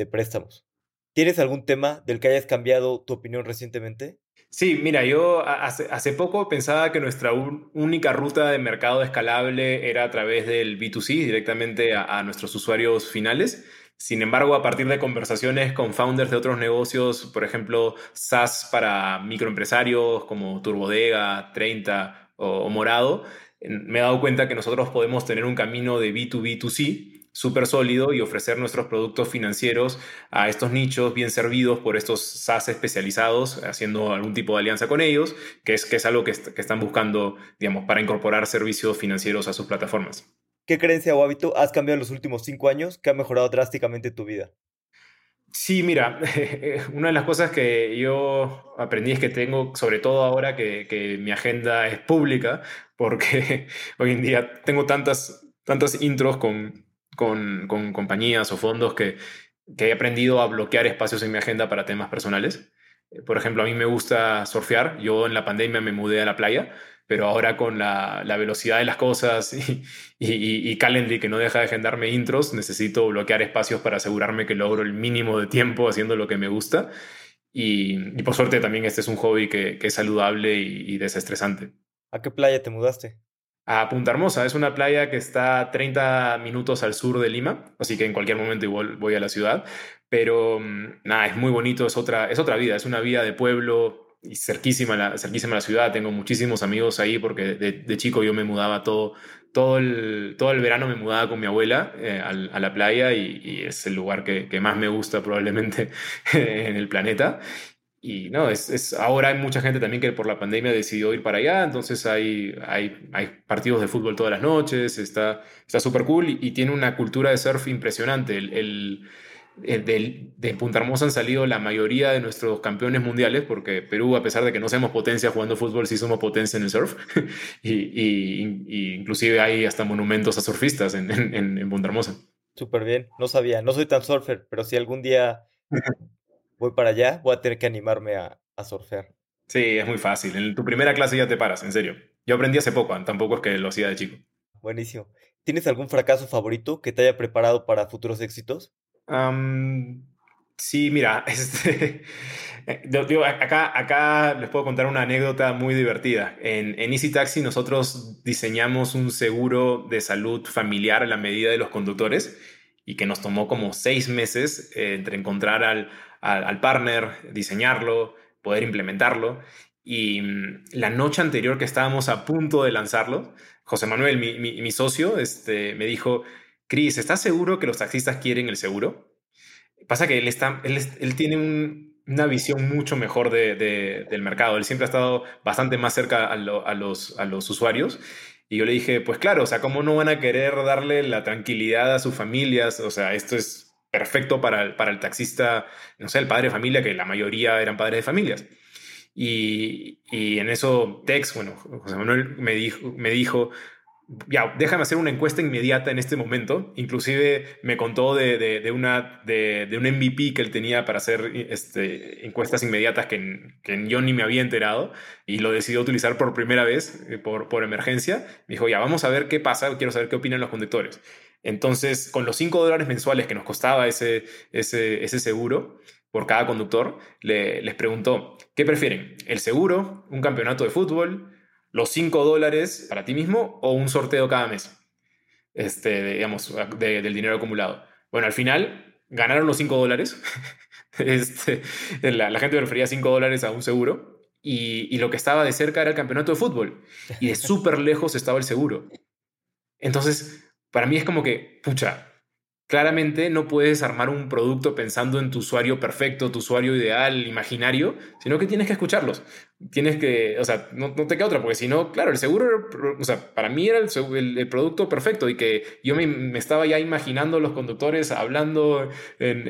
préstamos. ¿Tienes algún tema del que hayas cambiado tu opinión recientemente? Sí, mira, yo hace, poco pensaba que nuestra única ruta de mercado escalable era a través del B2C, directamente a nuestros usuarios finales. Sin embargo, a partir de conversaciones con founders de otros negocios, por ejemplo, SaaS para microempresarios como Turbodega, 30 o, Morado, me he dado cuenta que nosotros podemos tener un camino de B2B2C súper sólido y ofrecer nuestros productos financieros a estos nichos bien servidos por estos SaaS especializados, haciendo algún tipo de alianza con ellos, que es, que es algo que, que están buscando, digamos, para incorporar servicios financieros a sus plataformas. ¿Qué creencia o hábito has cambiado en los últimos cinco años que ha mejorado drásticamente tu vida? Sí, mira, una de las cosas que yo aprendí es que tengo, sobre todo ahora que, mi agenda es pública, porque hoy en día tengo tantas, tantas intros con, con, compañías o fondos que, que he aprendido a bloquear espacios en mi agenda para temas personales. Por ejemplo, a mí me gusta surfear. Yo en la pandemia me mudé a la playa pero ahora con la, velocidad de las cosas y, y, Calendly que no deja de agendarme intros, necesito bloquear espacios para asegurarme que logro el mínimo de tiempo haciendo lo que me gusta. Y, por suerte también este es un hobby que, es saludable y, desestresante. ¿A qué playa te mudaste? A Punta Hermosa, es una playa que está 30 minutos al sur de Lima, así que en cualquier momento igual voy a la ciudad, pero mm, nada, es muy bonito, es otra, es otra vida, es una vida de pueblo, cerquísima la, cerquísima la ciudad, tengo muchísimos amigos ahí porque de, chico yo me mudaba todo, todo, el, todo el verano me mudaba con mi abuela eh, a, la playa y, es el lugar que, que, más me gusta probablemente en el planeta. Y no, es, es, ahora hay mucha gente también que por la pandemia decidió ir para allá, entonces hay, hay, hay partidos de fútbol todas las noches, está súper cool y, tiene una cultura de surf impresionante. El, el, de, de, Punta Hermosa han salido la mayoría de nuestros campeones mundiales, porque Perú, a pesar de que no seamos potencia jugando fútbol, sí somos potencia en el surf. y, y, inclusive hay hasta monumentos a surfistas en, en, en Punta Hermosa. Súper bien, no sabía, no soy tan surfer, pero si algún día voy para allá, voy a tener que animarme a, a surfear. Sí, es muy fácil. En tu primera clase ya te paras, en serio. Yo aprendí hace poco, tampoco es que lo hacía de chico. Buenísimo. ¿Tienes algún fracaso favorito que te haya preparado para futuros éxitos? Sí, mira, este, acá, acá les puedo contar una anécdota muy divertida. En, en, Easy Taxi nosotros diseñamos un seguro de salud familiar a la medida de los conductores y que nos tomó como seis meses eh, entre encontrar al, al, partner, diseñarlo, poder implementarlo. Y mm, la noche anterior que estábamos a punto de lanzarlo, José Manuel, mi, mi, socio, este, me dijo, Cris, ¿estás seguro que los taxistas quieren el seguro? Pasa que él, está, él, tiene una visión mucho mejor de, del mercado. Él siempre ha estado bastante más cerca a, los, a los usuarios. Y yo le dije, pues claro, o sea, ¿cómo no van a querer darle la tranquilidad a sus familias? O sea, esto es perfecto para el, para el taxista, no sé, el padre de familia, que la mayoría eran padres de familias. Y, y en eso Tex, bueno, José Manuel me dijo, me dijo, ya, déjame hacer una encuesta inmediata en este momento. Inclusive me contó de, de, una, de, un MVP que él tenía para hacer este, encuestas inmediatas que, que, yo ni me había enterado y lo decidió utilizar por primera vez eh, por, por emergencia. Me dijo, ya, vamos a ver qué pasa, quiero saber qué opinan los conductores. Entonces, con los 5 dólares mensuales que nos costaba ese, ese, ese seguro por cada conductor, le, les preguntó, ¿qué prefieren? ¿El seguro, un campeonato de fútbol, los 5 dólares para ti mismo o un sorteo cada mes? Este, digamos, del dinero acumulado. Bueno, al final ganaron los 5 dólares. este, la, la, gente prefería 5 dólares a un seguro. Y, y, lo que estaba de cerca era el campeonato de fútbol. Y de súper lejos estaba el seguro. Entonces, para mí es como que, pucha, claramente no puedes armar un producto pensando en tu usuario perfecto, tu usuario ideal, imaginario, sino que tienes que escucharlos. Tienes que, o sea, no, te queda otra, porque si no, claro, el seguro, o sea, para mí era el, producto perfecto y que yo me, estaba ya imaginando los conductores hablando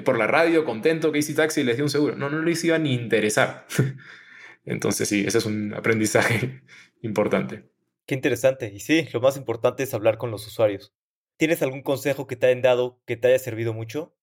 por la radio, contento que Easy Taxi les dio un seguro. No, no les iba ni interesar. Entonces sí, ese es un aprendizaje importante. Qué interesante. Y sí, lo más importante es hablar con los usuarios. ¿Tienes algún consejo que te hayan dado que te haya servido mucho?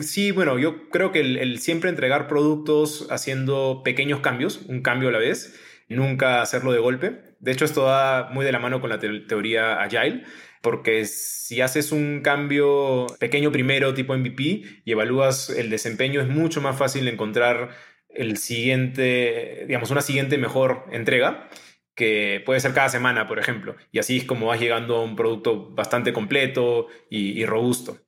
sí, bueno, yo creo que el, siempre entregar productos haciendo pequeños cambios, un cambio a la vez, nunca hacerlo de golpe. De hecho, esto va muy de la mano con la teoría Agile, porque si haces un cambio pequeño primero, tipo MVP, y evalúas el desempeño, es mucho más fácil encontrar el siguiente, digamos, una siguiente mejor entrega que puede ser cada semana, por ejemplo. Y así es como vas llegando a un producto bastante completo y, robusto.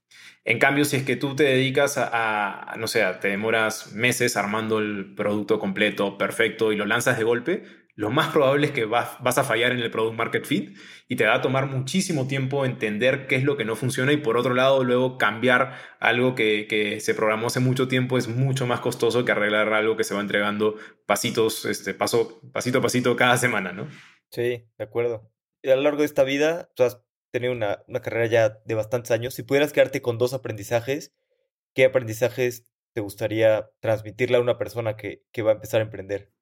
En cambio, si es que tú te dedicas a, no sé, te demoras meses armando el producto completo, perfecto, y lo lanzas de golpe, lo más probable es que vas, vas, a fallar en el product market fit y te va a tomar muchísimo tiempo entender qué es lo que no funciona y por otro lado luego cambiar algo que, que, se programó hace mucho tiempo es mucho más costoso que arreglar algo que se va entregando pasitos, este, paso, pasito a pasito cada semana, ¿no? Sí, de acuerdo. A lo largo de esta vida, tú has tenido una, una carrera ya de bastantes años. Si pudieras quedarte con dos aprendizajes, ¿qué aprendizajes te gustaría transmitirle a una persona que, que va a empezar a emprender?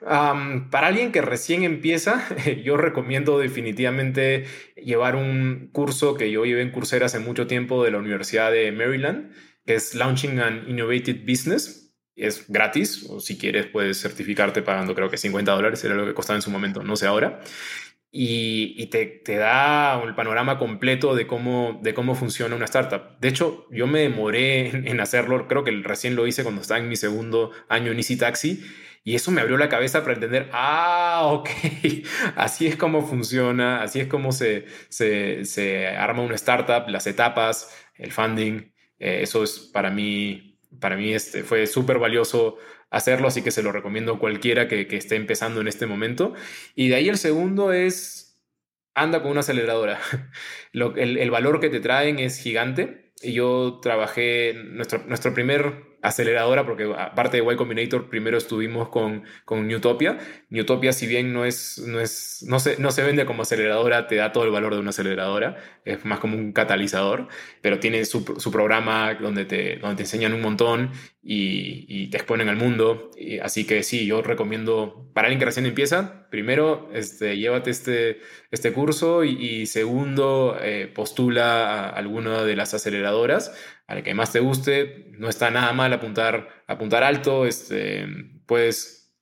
Para alguien que recién empieza, yo recomiendo definitivamente llevar un curso que yo llevé en Coursera hace mucho tiempo de la Universidad de Maryland, que es Launching an Innovative Business. Es gratis, o si quieres puedes certificarte pagando creo que 50 dólares, era lo que costaba en su momento, no sé ahora. Y, te, te, da el panorama completo de cómo, de cómo funciona una startup. De hecho, yo me demoré en, hacerlo, creo que recién lo hice cuando estaba en mi segundo año en Easy Taxi y eso me abrió la cabeza para entender, ah, ok, así es como funciona, así es como se, se, se arma una startup, las etapas, el funding. Eh, eso es para mí para mí este, fue súper valioso hacerlo, así que se lo recomiendo a cualquiera que, que esté empezando en este momento. Y de ahí el segundo es, anda con una aceleradora. Lo, el, el valor que te traen es gigante. Yo trabajé, nuestro, nuestro primer aceleradora, porque aparte de Y Combinator, primero estuvimos con, con Newtopia. Newtopia, si bien no es, no es, no se, no se vende como aceleradora, te da todo el valor de una aceleradora, es más como un catalizador, pero tiene su, su programa donde te, donde te enseñan un montón y, te exponen al mundo. Así que sí, yo recomiendo para alguien que recién empieza, primero, este, llévate este, este curso y, y segundo, eh, postula a alguna de las aceleradoras al que más te guste. No está nada mal apuntar, apuntar alto. Este, puedes,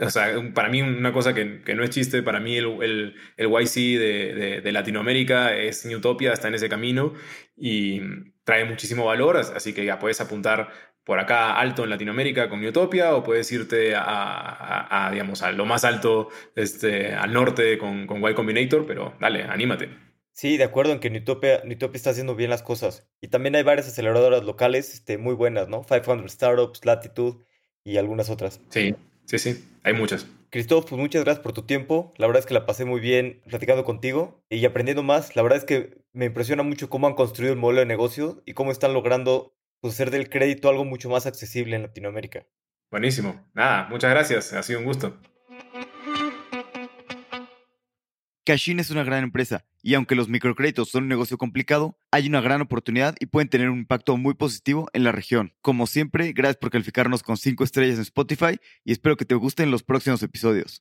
o sea, para mí una cosa que, que no es chiste, para mí el, el, el YC de, de, de, Latinoamérica es Newtopia, está en ese camino y trae muchísimo valor, así que ya puedes apuntar por acá alto en Latinoamérica con Newtopia o puedes irte a, a, a digamos, a lo más alto este, al norte con, con Y Combinator, pero dale, anímate. Sí, de acuerdo en que Newtopia, Newtopia está haciendo bien las cosas. Y también hay varias aceleradoras locales este, muy buenas, ¿no? 500 Startups, Latitude y algunas otras. Sí, sí, sí, hay muchas. Cristóbal, pues muchas gracias por tu tiempo. La verdad es que la pasé muy bien platicando contigo y aprendiendo más. La verdad es que me impresiona mucho cómo han construido el modelo de negocio y cómo están logrando pues, hacer del crédito algo mucho más accesible en Latinoamérica. Buenísimo. Nada, muchas gracias. Ha sido un gusto. Cashin es una gran empresa y aunque los microcréditos son un negocio complicado, hay una gran oportunidad y pueden tener un impacto muy positivo en la región. Como siempre, gracias por calificarnos con 5 estrellas en Spotify y espero que te gusten los próximos episodios.